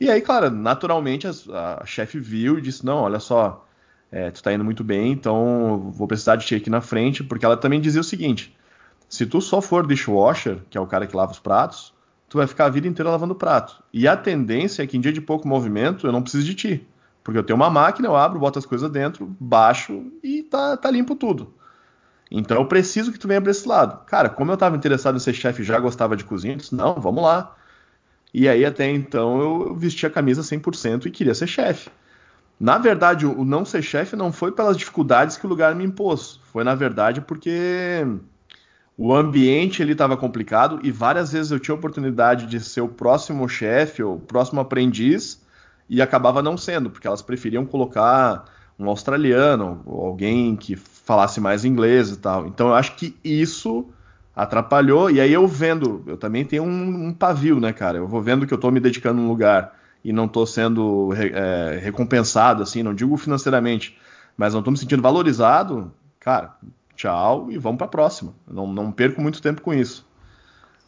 E aí, claro, naturalmente, a, a chefe viu e disse, não, olha só, é, tu tá indo muito bem, então vou precisar de ti aqui na frente, porque ela também dizia o seguinte: se tu só for dishwasher, que é o cara que lava os pratos, tu vai ficar a vida inteira lavando prato. E a tendência é que em dia de pouco movimento eu não preciso de ti. Porque eu tenho uma máquina, eu abro, boto as coisas dentro, baixo e tá, tá limpo tudo. Então eu preciso que tu venha para esse lado. Cara, como eu estava interessado em ser chefe já gostava de cozinha, eu disse, não, vamos lá. E aí até então eu vesti a camisa 100% e queria ser chefe. Na verdade, o não ser chefe não foi pelas dificuldades que o lugar me impôs. Foi, na verdade, porque o ambiente ele estava complicado e várias vezes eu tinha oportunidade de ser o próximo chefe ou o próximo aprendiz e acabava não sendo, porque elas preferiam colocar um australiano ou alguém que falasse mais inglês e tal. Então eu acho que isso atrapalhou. E aí eu vendo, eu também tenho um, um pavio, né, cara? Eu vou vendo que eu estou me dedicando a um lugar e não estou sendo é, recompensado, assim, não digo financeiramente, mas não estou me sentindo valorizado, cara, tchau e vamos para a próxima. Não, não perco muito tempo com isso.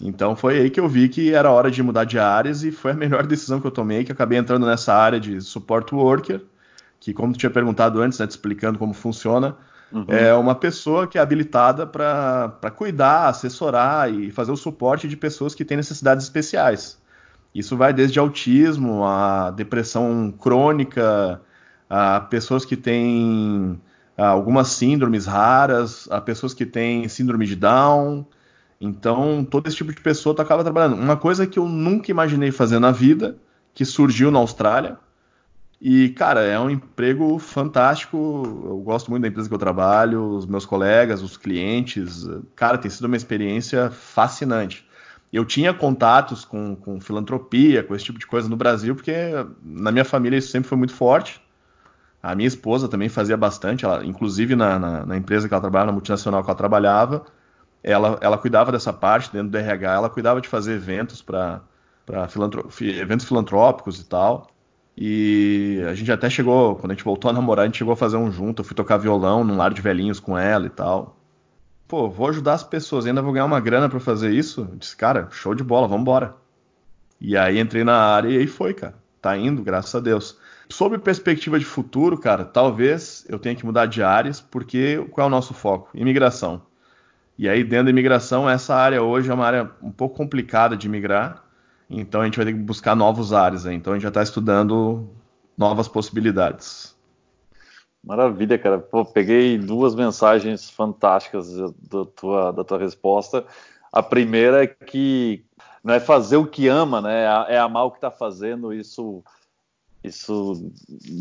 Então foi aí que eu vi que era hora de mudar de áreas e foi a melhor decisão que eu tomei, que acabei entrando nessa área de support worker, que como tu tinha perguntado antes, né, te explicando como funciona, uhum. é uma pessoa que é habilitada para cuidar, assessorar e fazer o suporte de pessoas que têm necessidades especiais. Isso vai desde autismo, a depressão crônica, a pessoas que têm algumas síndromes raras, a pessoas que têm síndrome de Down. Então, todo esse tipo de pessoa tu acaba trabalhando. Uma coisa que eu nunca imaginei fazer na vida, que surgiu na Austrália, E, cara, é um emprego fantástico. Eu gosto muito da empresa que eu trabalho, os meus colegas, os clientes. Cara, tem sido uma experiência fascinante. Eu tinha contatos com, com filantropia, com esse tipo de coisa no Brasil, porque na minha família isso sempre foi muito forte. A minha esposa também fazia bastante, ela, inclusive na, na, na, empresa que ela trabalhava, na multinacional que ela trabalhava, ela, ela cuidava dessa parte dentro do RH, ela cuidava de fazer eventos para eventos filantrópicos e tal. E a gente até chegou, quando a gente voltou a namorar, a gente chegou a fazer um junto. Eu fui tocar violão num lar de velhinhos com ela e tal. Pô, vou ajudar as pessoas, ainda vou ganhar uma grana para fazer isso. Eu disse, cara, show de bola, vamos embora. E aí entrei na área e aí foi, cara. Tá indo, graças a Deus. Sobre perspectiva de futuro, cara, talvez eu tenha que mudar de áreas, porque qual é o nosso foco? Imigração. E aí, dentro da imigração, essa área hoje é uma área um pouco complicada de migrar, então a gente vai ter que buscar novos áreas. Né? Então a gente já está estudando novas possibilidades.
Maravilha, cara. Pô, peguei duas mensagens fantásticas da tua, da tua resposta. A primeira é que não é fazer o que ama, né? É amar o que está fazendo. Isso isso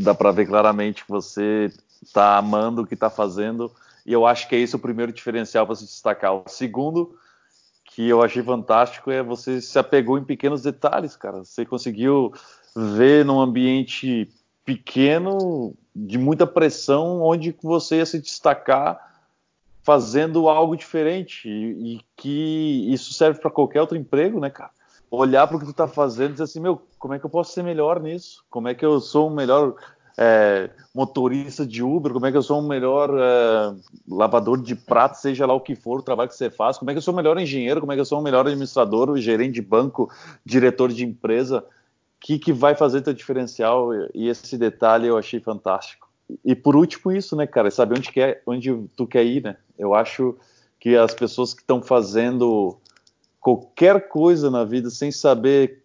dá para ver claramente que você está amando o que está fazendo, e eu acho que é esse o primeiro diferencial para se destacar. O segundo, que eu achei fantástico, é você se apegou em pequenos detalhes, cara. Você conseguiu ver num ambiente pequeno, de muita pressão, onde você ia se destacar fazendo algo diferente, e, e que isso serve para qualquer outro emprego, né, cara? olhar para o que tu está fazendo e dizer assim, meu, como é que eu posso ser melhor nisso? Como é que eu sou um melhor é, motorista de Uber? Como é que eu sou um melhor é, lavador de prato, seja lá o que for o trabalho que você faz? Como é que eu sou um melhor engenheiro? Como é que eu sou um melhor administrador, gerente de banco, diretor de empresa? O que, que vai fazer teu diferencial? E esse detalhe eu achei fantástico. E por último isso, né, cara, saber onde, quer, onde tu quer ir, né? Eu acho que as pessoas que estão fazendo qualquer coisa na vida sem saber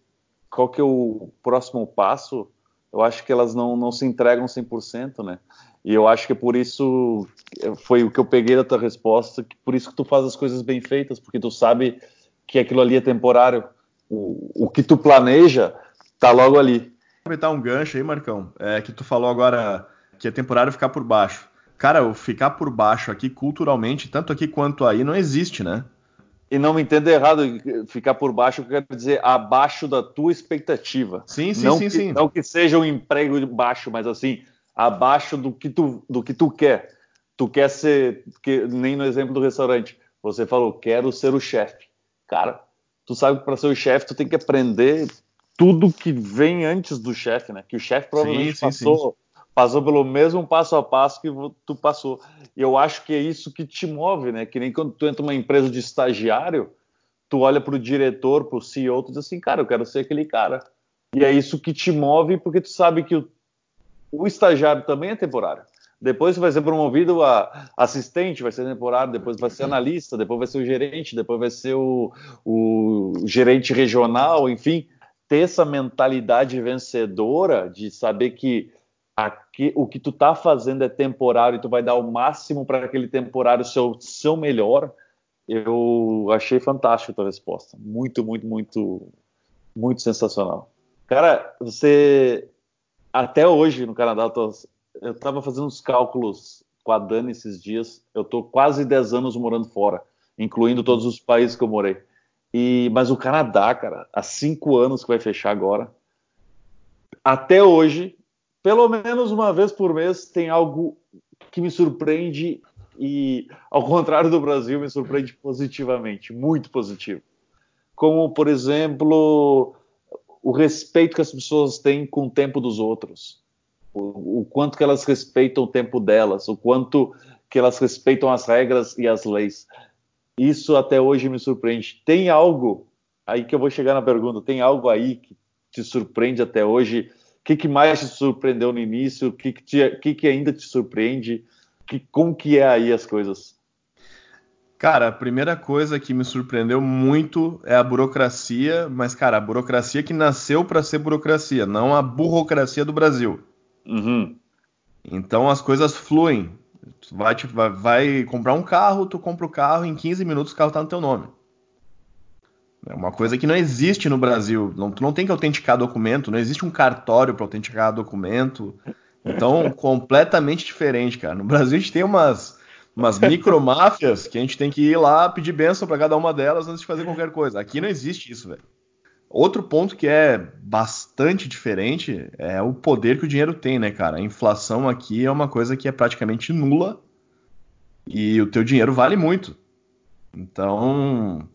qual que é o próximo passo, eu acho que elas não, não se entregam 100%, né? E eu acho que é por isso foi o que eu peguei da tua resposta, que por isso que tu faz as coisas bem feitas, porque tu sabe que aquilo ali é temporário. O, o que tu planeja tá logo ali.
Aproveitar um gancho aí, Marcão, é que tu falou agora que é temporário ficar por baixo. Cara, o ficar por baixo aqui culturalmente, tanto aqui quanto aí, não existe, né?
E não me entenda errado, ficar por baixo, eu quero dizer abaixo da tua expectativa.
Sim, sim,
não
sim,
que,
sim.
Não que seja um emprego baixo, mas assim, abaixo do que tu, do que tu quer. Tu quer ser, que, nem no exemplo do restaurante, você falou, quero ser o chefe. Cara, tu sabe que para ser o chefe tu tem que aprender tudo que vem antes do chefe, né? Que o chefe provavelmente sim, sim, passou, passou pelo mesmo passo a passo que tu passou. E eu acho que é isso que te move, né? Que nem quando tu entra numa empresa de estagiário, tu olha para o diretor, para o CEO, tu diz assim, cara, eu quero ser aquele cara. E é isso que te move, porque tu sabe que o, o estagiário também é temporário. Depois você vai ser promovido a assistente, vai ser temporário, depois vai ser analista, depois vai ser o gerente, depois vai ser o, o gerente regional, enfim. Ter essa mentalidade vencedora de saber que aqui, o que tu tá fazendo é temporário e tu vai dar o máximo para aquele temporário seu, seu melhor, eu achei fantástico a tua resposta. Muito, muito, muito, muito sensacional. Cara, você até hoje no Canadá, eu, tô, eu tava fazendo uns cálculos com a Dani esses dias, eu tô quase 10 anos morando fora, incluindo todos os países que eu morei. E, mas o Canadá, cara, há cinco anos que vai fechar agora. Até hoje, pelo menos uma vez por mês tem algo que me surpreende e, ao contrário do Brasil, me surpreende positivamente, muito positivo. Como, por exemplo, o respeito que as pessoas têm com o tempo dos outros, o, o quanto que elas respeitam o tempo delas, o quanto que elas respeitam as regras e as leis. Isso até hoje me surpreende. Tem algo aí que eu vou chegar na pergunta, tem algo aí que te surpreende até hoje que, que mais te surpreendeu no início? O que, que, te, que, que ainda te surpreende? Que, como que é aí as coisas?
Cara, a primeira coisa que me surpreendeu muito é a burocracia, mas, cara, a burocracia que nasceu para ser burocracia, não a burocracia do Brasil.
Uhum.
Então as coisas fluem. Tu vai, vai, vai, comprar um carro, tu compra o carro, em 15 minutos o carro tá no teu nome. É uma coisa que não existe no Brasil. Não, tu não tem que autenticar documento, não existe um cartório para autenticar documento. Então, completamente diferente, cara. No Brasil a gente tem umas, umas micromáfias que a gente tem que ir lá pedir benção para cada uma delas antes de fazer qualquer coisa. Aqui não existe isso, velho. Outro ponto que é bastante diferente é o poder que o dinheiro tem, né, cara? A inflação aqui é uma coisa que é praticamente nula e o teu dinheiro vale muito. Então,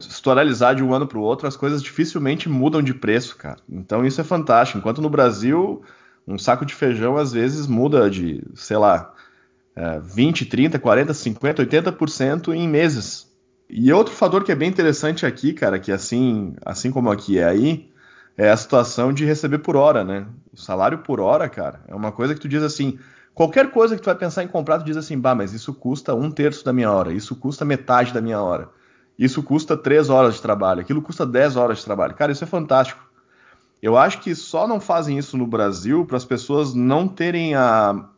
se tu analisar de um ano para o outro, as coisas dificilmente mudam de preço, cara. Então isso é fantástico. Enquanto no Brasil, um saco de feijão às vezes muda de, sei lá, é, 20, 30, 40, 50, 80% em meses. E outro fator que é bem interessante aqui, cara, que assim, assim como aqui é aí, é a situação de receber por hora, né? O salário por hora, cara, é uma coisa que tu diz assim, qualquer coisa que tu vai pensar em comprar, tu diz assim, bah, mas isso custa um terço da minha hora, isso custa metade da minha hora, isso custa três horas de trabalho, aquilo custa dez horas de trabalho. Cara, isso é fantástico. Eu acho que só não fazem isso no Brasil para as pessoas não terem a,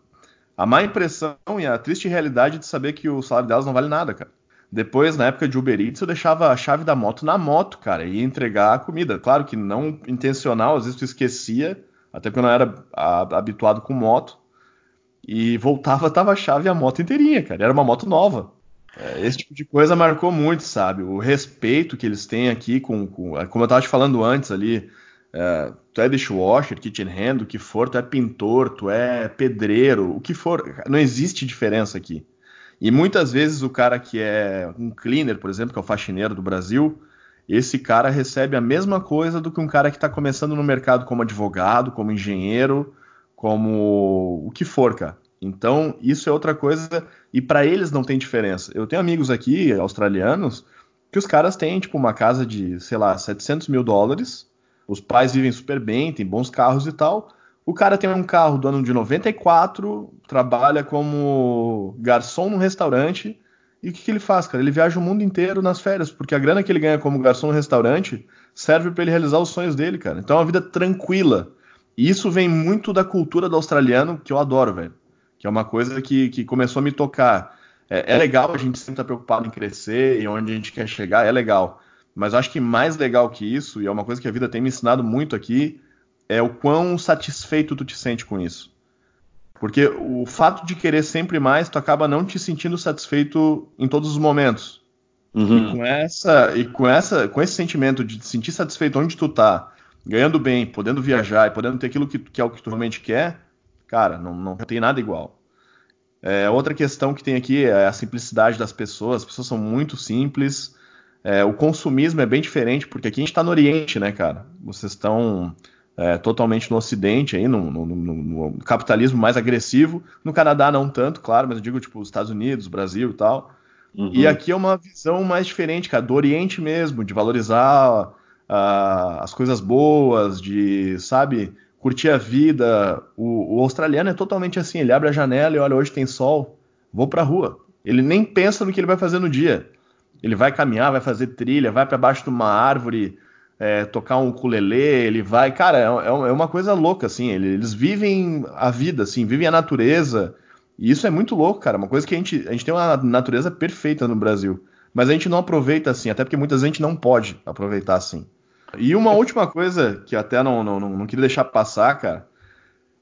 a má impressão e a triste realidade de saber que o salário delas não vale nada, cara. Depois, na época de Uber Eats, eu deixava a chave da moto na moto, cara, e ia entregar a comida. Claro que não intencional, às vezes tu esquecia, até porque eu não era a, habituado com moto. E voltava, tava a chave e a moto inteirinha, cara. Era uma moto nova. É, esse tipo de coisa marcou muito, sabe? O respeito que eles têm aqui com, com como eu tava te falando antes ali, é, tu é dishwasher, kitchen hand, o que for, tu é pintor, tu é pedreiro, o que for, não existe diferença aqui. E muitas vezes o cara que é um cleaner, por exemplo, que é o faxineiro do Brasil, esse cara recebe a mesma coisa do que um cara que está começando no mercado como advogado, como engenheiro, como o que for, cara. Então, isso é outra coisa e para eles não tem diferença. Eu tenho amigos aqui, australianos, que os caras têm, tipo, uma casa de, sei lá, 700 mil dólares, os pais vivem super bem, têm bons carros e tal. O cara tem um carro do ano de 94, trabalha como garçom no restaurante. E o que, que, ele faz, cara? Ele viaja o mundo inteiro nas férias, porque a grana que ele ganha como garçom no restaurante serve para ele realizar os sonhos dele, cara. Então é uma vida tranquila. E isso vem muito da cultura do australiano, que eu adoro, velho. Que é uma coisa que, que começou a me tocar. É, é legal a gente sempre estar tá preocupado em crescer e onde a gente quer chegar, é legal. Mas eu acho que mais legal que isso, e é uma coisa que a vida tem me ensinado muito aqui, é o quão satisfeito tu te sente com isso. Porque o fato de querer sempre mais, tu acaba não te sentindo satisfeito em todos os momentos. Uhum. E com essa e com essa com esse sentimento de te sentir satisfeito onde tu tá, ganhando bem, podendo viajar e podendo ter aquilo que, que é o que tu realmente quer, cara, não, não tem nada igual. É, outra questão que tem aqui é a simplicidade das pessoas. As pessoas são muito simples. É, o consumismo é bem diferente, porque aqui a gente está no Oriente, né, cara? Vocês estão é, totalmente no Ocidente, aí, no, no, no, no, capitalismo mais agressivo. No Canadá não tanto, claro, mas eu digo tipo os Estados Unidos, Brasil e tal. Uhum. E aqui é uma visão mais diferente, cara, do Oriente mesmo, de valorizar uh, as coisas boas, de, sabe, curtir a vida. O, o, australiano é totalmente assim, ele abre a janela e olha, hoje tem sol, vou pra rua. Ele nem pensa no que ele vai fazer no dia. Ele vai caminhar, vai fazer trilha, vai para baixo de uma árvore, é, tocar um ukulele, ele vai. Cara, é, é, é uma coisa louca, assim. Eles vivem a vida, assim, vivem a natureza. E isso é muito louco, cara. Uma coisa que a gente, a gente tem uma natureza perfeita no Brasil. Mas a gente não aproveita assim, até porque muitas vezes a gente não pode aproveitar assim. E uma última coisa que até não, não, não, queria deixar passar, cara.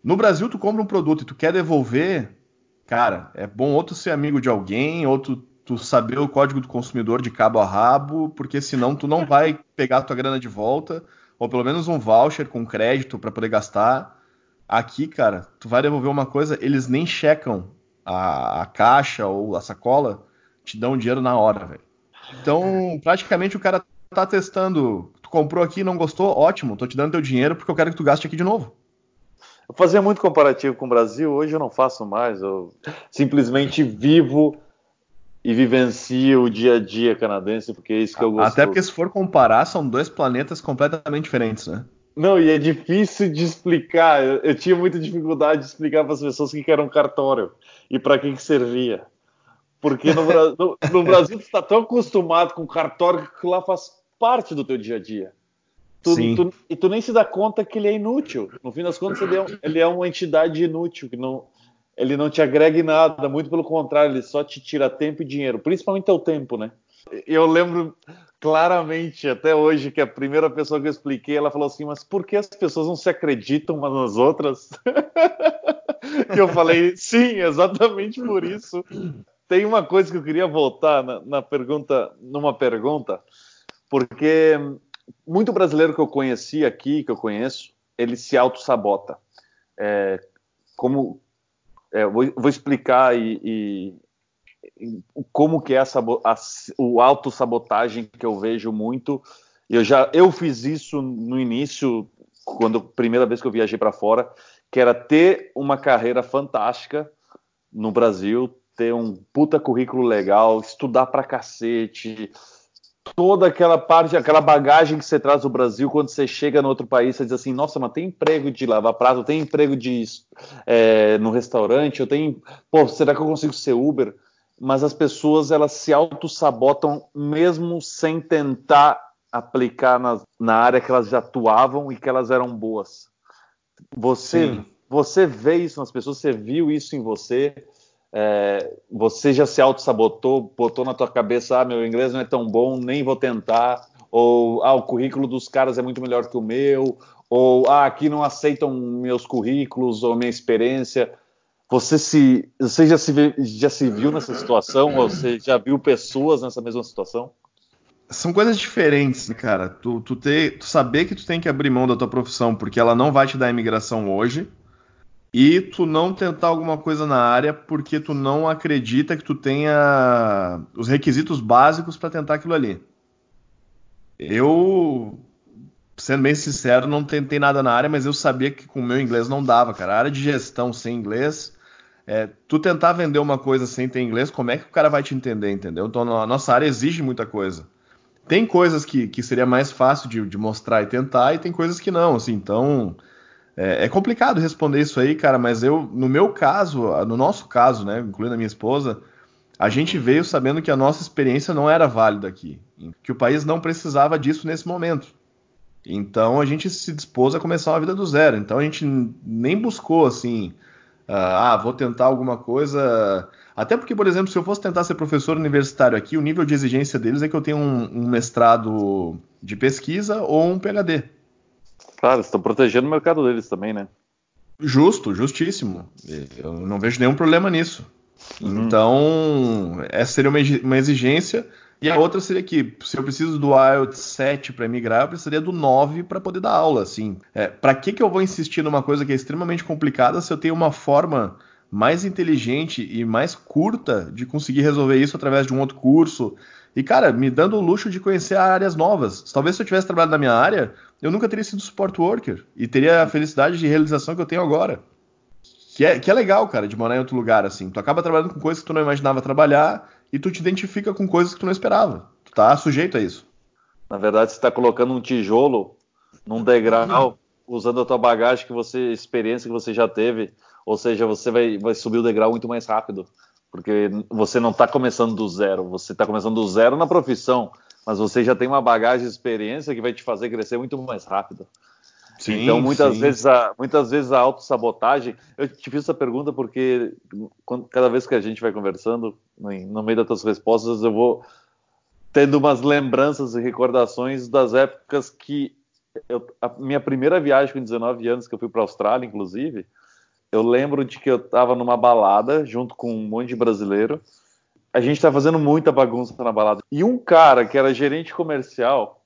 No Brasil, tu compra um produto e tu quer devolver, cara, é bom outro ser amigo de alguém, outro tu saber o código do consumidor de cabo a rabo, porque senão tu não vai pegar tua grana de volta, ou pelo menos um voucher com crédito para poder gastar. Aqui, cara, tu vai devolver uma coisa, eles nem checam a, a caixa ou a sacola, te dão dinheiro na hora, velho. Então, praticamente o cara tá testando, comprou aqui e não gostou, ótimo, tô te dando teu dinheiro porque eu quero que tu gaste aqui de novo.
Eu fazia muito comparativo com o Brasil, hoje eu não faço mais, eu simplesmente vivo e vivencia o dia a dia canadense, porque é isso que eu gosto.
Até porque se for comparar, são dois planetas completamente diferentes, né?
Não, e é difícil de explicar. Eu, eu tinha muita dificuldade de explicar para as pessoas o que era um cartório e para que, que servia. Porque no, no, no Brasil tu está tão acostumado com cartório que lá faz parte do teu dia a dia. Tu, tu, e tu nem se dá conta que ele é inútil. No fim das contas, ele é, ele é uma entidade inútil, que não, ele não te agrega em nada, muito pelo contrário, ele só te tira tempo e dinheiro, principalmente o tempo, né? Eu lembro claramente até hoje que a primeira pessoa que eu expliquei, ela falou assim, mas por que as pessoas não se acreditam umas nas outras? e eu falei, sim, exatamente por isso. Tem uma coisa que eu queria voltar na, na pergunta, numa pergunta, porque muito brasileiro que eu conheci aqui, que eu conheço, ele se auto-sabota. É, como é, vou, vou, explicar e, e, como que é a, a, o auto-sabotagem que eu vejo muito. Eu já eu fiz isso no início, quando primeira vez que eu viajei para fora, que era ter uma carreira fantástica no Brasil, ter um puta currículo legal, estudar pra cacete, toda aquela parte, aquela bagagem que você traz do Brasil quando você chega no outro país, você diz assim, nossa, mas tem emprego de lavar prato, tem emprego de é, no restaurante, eu tenho, pô, será que eu consigo ser Uber? Mas as pessoas elas se auto-sabotam mesmo sem tentar aplicar na, na área que elas já atuavam e que elas eram boas. Você, Sim. você vê isso nas pessoas, você viu isso em você, é, você já se auto-sabotou, botou na tua cabeça, ah, meu inglês não é tão bom, nem vou tentar, ou ah, o currículo dos caras é muito melhor que o meu, ou ah, aqui não aceitam meus currículos ou minha experiência. Você se, você já se, já se viu nessa situação? Ou você já viu pessoas nessa mesma situação?
São coisas diferentes, cara. Tu, tu, ter, tu saber que tu tem que abrir mão da tua profissão porque ela não vai te dar imigração hoje, e tu não tentar alguma coisa na área porque tu não acredita que tu tenha os requisitos básicos para tentar aquilo ali. Eu, sendo bem sincero, não tentei nada na área, mas eu sabia que com o meu inglês não dava, cara. A área de gestão sem inglês, é, tu tentar vender uma coisa sem ter inglês, como é que o cara vai te entender, entendeu? Então a nossa área exige muita coisa. Tem coisas que, que seria mais fácil de, de mostrar e tentar, e tem coisas que não, assim, então é, é, complicado responder isso aí, cara, mas eu, no meu caso, no nosso caso, né, incluindo a minha esposa, a gente veio sabendo que a nossa experiência não era válida aqui, que o país não precisava disso nesse momento. Então a gente se dispôs a começar uma vida do zero. Então a gente nem buscou assim, ah, vou tentar alguma coisa. Até porque, por exemplo, se eu fosse tentar ser professor universitário aqui, o nível de exigência deles é que eu tenha um, um mestrado de pesquisa ou um PhD.
Claro, estão protegendo o mercado deles também, né?
Justo, justíssimo. Eu não vejo nenhum problema nisso. Uhum. Então, essa seria uma exigência. E a outra seria que, se eu preciso do IELTS 7 para migrar, eu precisaria do 9 para poder dar aula. Assim. É, para que, que eu vou insistir numa coisa que é extremamente complicada se eu tenho uma forma mais inteligente e mais curta de conseguir resolver isso através de um outro curso, e, cara, me dando o luxo de conhecer áreas novas. Talvez se eu tivesse trabalhado na minha área, eu nunca teria sido support worker e teria a felicidade de realização que eu tenho agora. Que é, que é legal, cara, de morar em outro lugar, assim. Tu acaba trabalhando com coisas que tu não imaginava trabalhar e tu te identifica com coisas que tu não esperava. Tu tá sujeito a isso.
Na verdade, você está colocando um tijolo num degrau, usando a tua bagagem que você, experiência que você já teve. Ou seja, você vai, vai subir o degrau muito mais rápido porque você não está começando do zero, você está começando do zero na profissão, mas você já tem uma bagagem de experiência que vai te fazer crescer muito mais rápido. Sim, então, muitas sim. vezes a, muitas vezes a autossabotagem. Eu te fiz essa pergunta porque quando, cada vez que a gente vai conversando, no meio das tuas respostas, eu vou tendo umas lembranças e recordações das épocas que. Eu, a minha primeira viagem com 19 anos, que eu fui para a Austrália, inclusive, eu lembro de que eu estava numa balada junto com um monte de brasileiro. A gente estava fazendo muita bagunça na balada. E um cara que era gerente comercial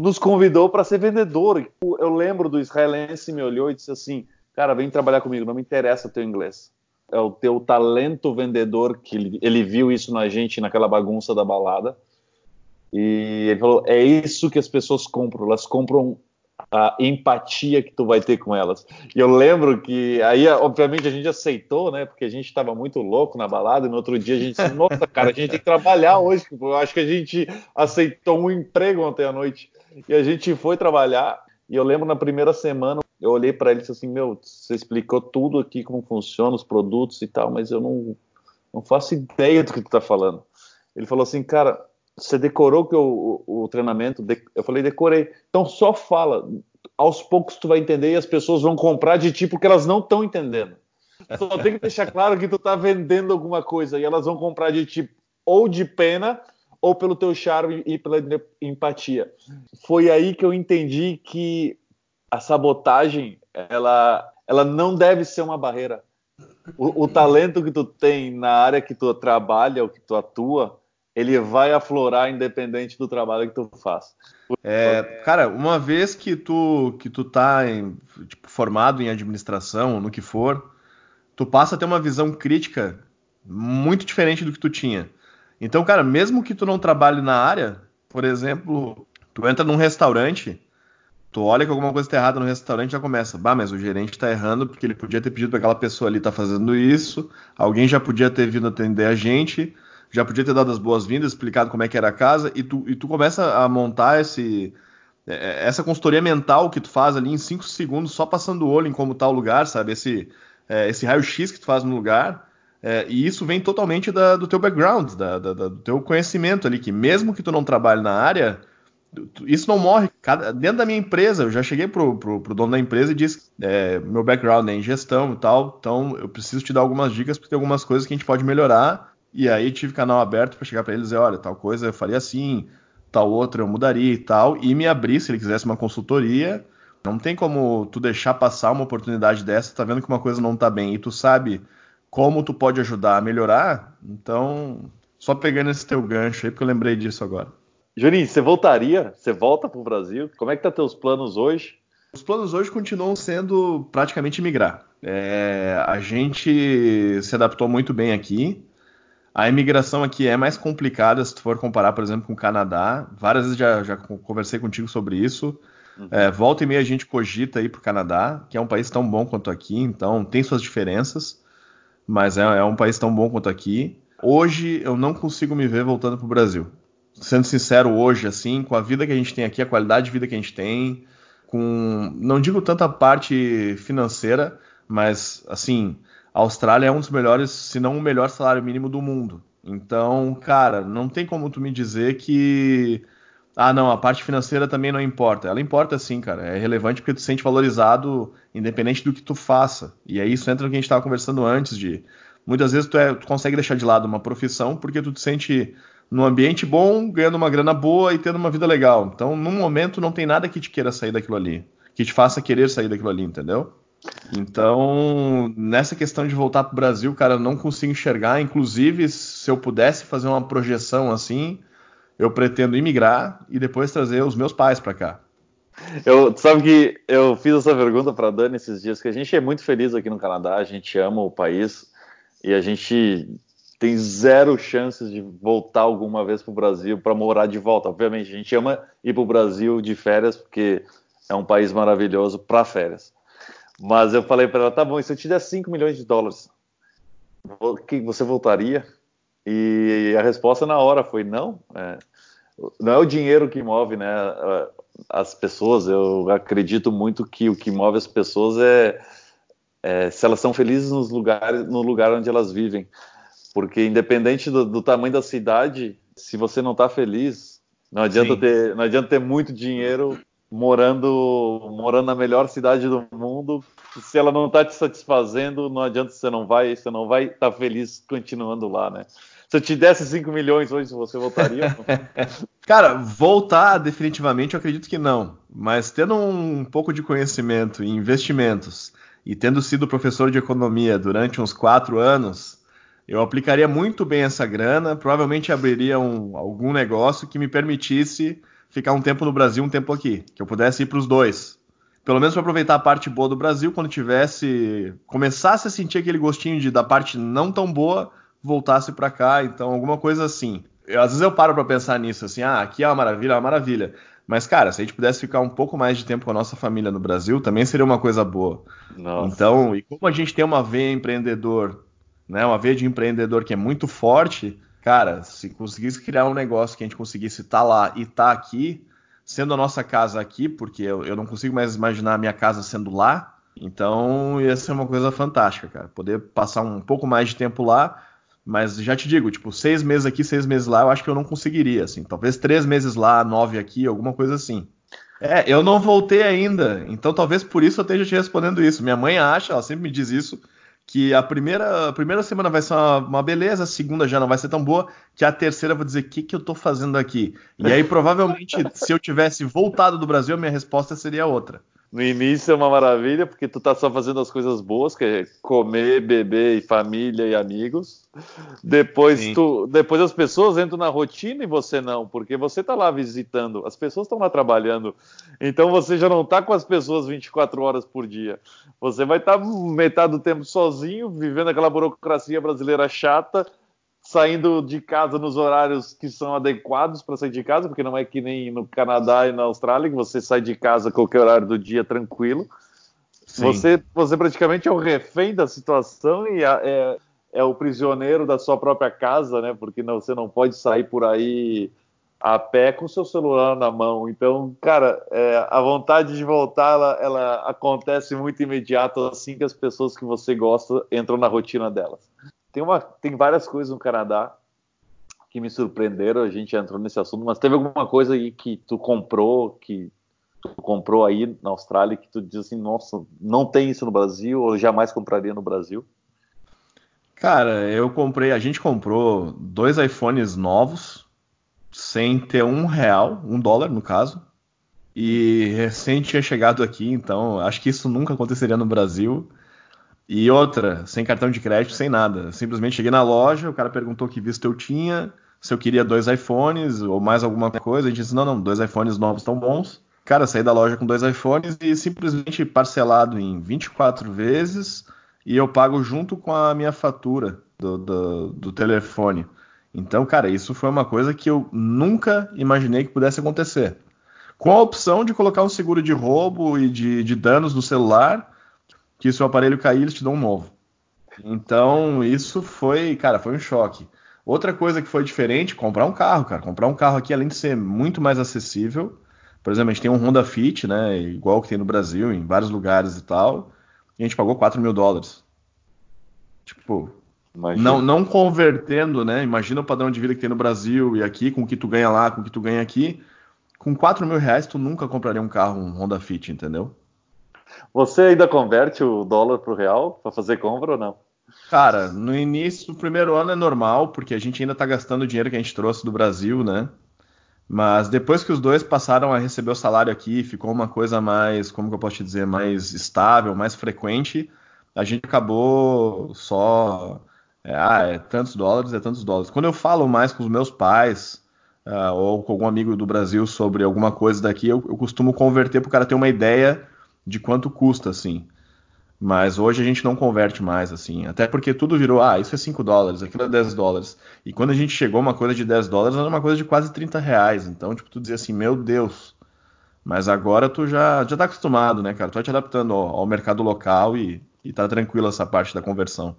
nos convidou para ser vendedor. Eu lembro do israelense me olhou e disse assim: Cara, vem trabalhar comigo, não me interessa o teu inglês. É o teu talento vendedor que ele viu isso na gente naquela bagunça da balada. E ele falou: É isso que as pessoas compram. Elas compram a empatia que tu vai ter com elas. E eu lembro que aí, obviamente, a gente aceitou, né? Porque a gente estava muito louco na balada, e no outro dia a gente disse, nossa, cara, a gente tem que trabalhar hoje. Eu acho que a gente aceitou um emprego ontem à noite. E a gente foi trabalhar, e eu lembro na primeira semana, eu olhei para ele e disse assim, meu, você explicou tudo aqui, como funciona, os produtos e tal, mas eu não, não faço ideia do que tu tá falando. Ele falou assim, cara, você decorou que o, o, o treinamento? Eu falei, decorei. Então só fala. Aos poucos tu vai entender e as pessoas vão comprar de tipo que elas não estão entendendo. Só tem que deixar claro que tu tá vendendo alguma coisa e elas vão comprar de tipo ou de pena ou pelo teu charme e pela empatia. Foi aí que eu entendi que a sabotagem, ela, ela não deve ser uma barreira. O, o talento que tu tem na área que tu trabalha, ou que tu atua, ele vai aflorar independente do trabalho que tu faz.
É, cara, uma vez que tu que tu tá em, tipo, formado em administração, no que for, tu passa a ter uma visão crítica muito diferente do que tu tinha. Então, cara, mesmo que tu não trabalhe na área, por exemplo, tu entra num restaurante, tu olha que alguma coisa tá errada no restaurante já começa, bah, mas o gerente tá errando porque ele podia ter pedido para aquela pessoa ali tá fazendo isso, alguém já podia ter vindo atender a gente, já podia ter dado as boas-vindas, explicado como é que era a casa, e tu, e tu começa a montar esse, é, é, essa consultoria mental que tu faz ali em 5 segundos, só passando o olho em como tá o lugar, sabe? Esse, é, esse raio-x que tu faz no lugar, e isso vem totalmente da, do teu background, da, da, do teu conhecimento ali, que mesmo que tu não trabalhe na área, isso não morre. Cada, dentro da minha empresa, eu já cheguei pro, pro, pro dono da empresa e disse: é, meu background é em gestão e tal, então eu preciso te dar algumas dicas, porque tem algumas coisas que a gente pode melhorar. E aí tive canal aberto para chegar para eles e dizer: olha, tal coisa eu faria assim, tal outra eu mudaria e tal, e me abrir se ele quisesse uma consultoria. Não tem como tu deixar passar uma oportunidade dessa, tá vendo que uma coisa não tá bem e tu sabe como tu pode ajudar a melhorar. Então, só pegando esse teu gancho aí, porque eu lembrei disso agora.
Juninho, você voltaria? Você volta para o Brasil? Como é que tá teus planos hoje?
Os planos hoje continuam sendo praticamente migrar. É, a gente se adaptou muito bem aqui. A imigração aqui é mais complicada se tu for comparar, por exemplo, com o Canadá. Várias vezes já, já conversei contigo sobre isso. Uhum. É, volta e meia a gente cogita ir para o Canadá, que é um país tão bom quanto aqui, então tem suas diferenças mas é, é um país tão bom quanto aqui. Hoje eu não consigo me ver voltando para o Brasil. Sendo sincero, hoje, assim, com a vida que a gente tem aqui, a qualidade de vida que a gente tem, com. Não digo tanta parte financeira, mas, assim, a Austrália é um dos melhores, se não o melhor salário mínimo do mundo. Então, cara, não tem como tu me dizer que ah, não, a parte financeira também não importa. Ela importa sim, cara. É relevante porque tu se sente valorizado independente do que tu faça. E aí isso entra no que a gente estava conversando antes de muitas vezes tu, é, tu, consegue deixar de lado uma profissão porque tu te sente num ambiente bom, ganhando uma grana boa e tendo uma vida legal. Então, num momento não tem nada que te queira sair daquilo ali, que te faça querer sair daquilo ali, entendeu? Então, nessa questão de voltar para o Brasil, cara, eu não consigo enxergar. Inclusive, se eu pudesse fazer uma projeção assim, eu pretendo imigrar e depois trazer os meus pais para cá.
Eu, sabe que eu fiz essa pergunta para Dani esses dias, que a gente é muito feliz aqui no Canadá, a gente ama o país e a gente tem zero chances de voltar alguma vez para o Brasil para morar de volta. Obviamente, a gente ama ir para o Brasil de férias porque é um país maravilhoso para férias. Mas eu falei para ela, tá bom, e se eu te der 5 milhões de dólares, que você voltaria? E a resposta na hora foi não. É, não é o dinheiro que move, né? As pessoas. Eu acredito muito que o que move as pessoas é, é se elas são felizes nos lugares, no lugar onde elas vivem. Porque independente do, do tamanho da cidade, se você não está feliz, não adianta ter, não adianta ter muito dinheiro morando morando na melhor cidade do mundo, se ela não está te satisfazendo, não adianta você não vai, você não vai estar tá feliz continuando lá, né? Se eu te desse 5 milhões hoje, você voltaria?
Cara, voltar definitivamente eu acredito que não. Mas tendo um pouco de conhecimento em investimentos e tendo sido professor de economia durante uns quatro anos, eu aplicaria muito bem essa grana, provavelmente abriria um, algum negócio que me permitisse ficar um tempo no Brasil, um tempo aqui, que eu pudesse ir para os dois. Pelo menos para aproveitar a parte boa do Brasil, quando tivesse começasse a sentir aquele gostinho de da parte não tão boa, voltasse para cá, então alguma coisa assim. Eu, às vezes eu paro para pensar nisso, assim, ah, aqui é uma maravilha, é uma maravilha. Mas, cara, se a gente pudesse ficar um pouco mais de tempo com a nossa família no Brasil, também seria uma coisa boa. Nossa. Então, e como a gente tem uma veia empreendedor, né, uma veia de empreendedor que é muito forte, cara, se conseguisse criar um negócio que a gente conseguisse estar tá lá e estar tá aqui, sendo a nossa casa aqui, porque eu, eu não consigo mais imaginar a minha casa sendo lá, então ia ser uma coisa fantástica, cara. Poder passar um pouco mais de tempo lá, mas já te digo, tipo, seis meses aqui, seis meses lá, eu acho que eu não conseguiria, assim. Talvez três meses lá, nove aqui, alguma coisa assim. É, eu não voltei ainda, então talvez por isso eu esteja te respondendo isso. Minha mãe acha, ela sempre me diz isso, que a primeira, a primeira semana vai ser uma, uma, beleza, a segunda já não vai ser tão boa, que a terceira eu vou dizer, o que, que eu tô fazendo aqui? E aí, provavelmente, se eu tivesse voltado do Brasil, a minha resposta seria outra.
No início é uma maravilha, porque tu tá só fazendo as coisas boas, que é comer, beber, e família e amigos. Depois, tu, depois as pessoas entram na rotina e você não, porque você tá lá visitando, as pessoas estão lá trabalhando. Então você já não tá com as pessoas 24 horas por dia. Você vai estar tá metade do tempo sozinho, vivendo aquela burocracia brasileira chata, saindo de casa nos horários que são adequados para sair de casa, porque não é que nem no Canadá e na Austrália, que você sai de casa a qualquer horário do dia tranquilo. Você, você praticamente é o refém da situação e é, é, o prisioneiro da sua própria casa, né? Porque não, você não pode sair por aí a pé com seu celular na mão. Então, cara, é, a vontade de voltar, ela, ela acontece muito imediato assim que as pessoas que você gosta entram na rotina delas. Tem, uma, tem várias coisas no Canadá que me surpreenderam, a gente entrou nesse assunto, mas teve alguma coisa aí que tu comprou, que tu comprou aí na Austrália, que tu diz assim, nossa, não tem isso no Brasil, ou jamais compraria no Brasil?
Cara, eu comprei, a gente comprou dois iPhones novos, sem ter um real, um dólar no caso, e recém tinha chegado aqui, então acho que isso nunca aconteceria no Brasil. E outra, sem cartão de crédito, sem nada. Simplesmente cheguei na loja, o cara perguntou que visto eu tinha, se eu queria dois iPhones ou mais alguma coisa. A gente disse: não, não, dois iPhones novos estão bons. Cara, saí da loja com dois iPhones e simplesmente parcelado em 24 vezes e eu pago junto com a minha fatura do, do, do telefone. Então, cara, isso foi uma coisa que eu nunca imaginei que pudesse acontecer. Com a opção de colocar um seguro de roubo e de, de danos no celular que se o aparelho cair, eles te dão um novo. Então, isso foi, cara, foi um choque. Outra coisa que foi diferente, comprar um carro, cara. Comprar um carro aqui, além de ser muito mais acessível, por exemplo, a gente tem um Honda Fit, né, igual que tem no Brasil, em vários lugares e tal, e a gente pagou 4 mil dólares. Tipo, não, não convertendo, né, imagina o padrão de vida que tem no Brasil e aqui, com o que tu ganha lá, com o que tu ganha aqui, com 4 mil reais tu nunca compraria um carro, um Honda Fit, entendeu?
Você ainda converte o dólar para o real para fazer compra ou não?
Cara, no início do primeiro ano é normal, porque a gente ainda está gastando o dinheiro que a gente trouxe do Brasil, né? Mas depois que os dois passaram a receber o salário aqui, ficou uma coisa mais, como que eu posso te dizer, mais estável, mais frequente, a gente acabou só. É, ah, é tantos dólares, é tantos dólares. Quando eu falo mais com os meus pais, uh, ou com algum amigo do Brasil sobre alguma coisa daqui, eu, eu costumo converter para o cara ter uma ideia de quanto custa, assim. Mas hoje a gente não converte mais, assim. Até porque tudo virou, ah, isso é 5 dólares, aquilo é 10 dólares. E quando a gente chegou uma coisa de 10 dólares, era uma coisa de quase 30 reais. Então, tipo, tu dizia assim, meu Deus. Mas agora tu já, já tá acostumado, né, cara? Tu vai te adaptando ao, ao mercado local e, e tá tranquilo essa parte da conversão.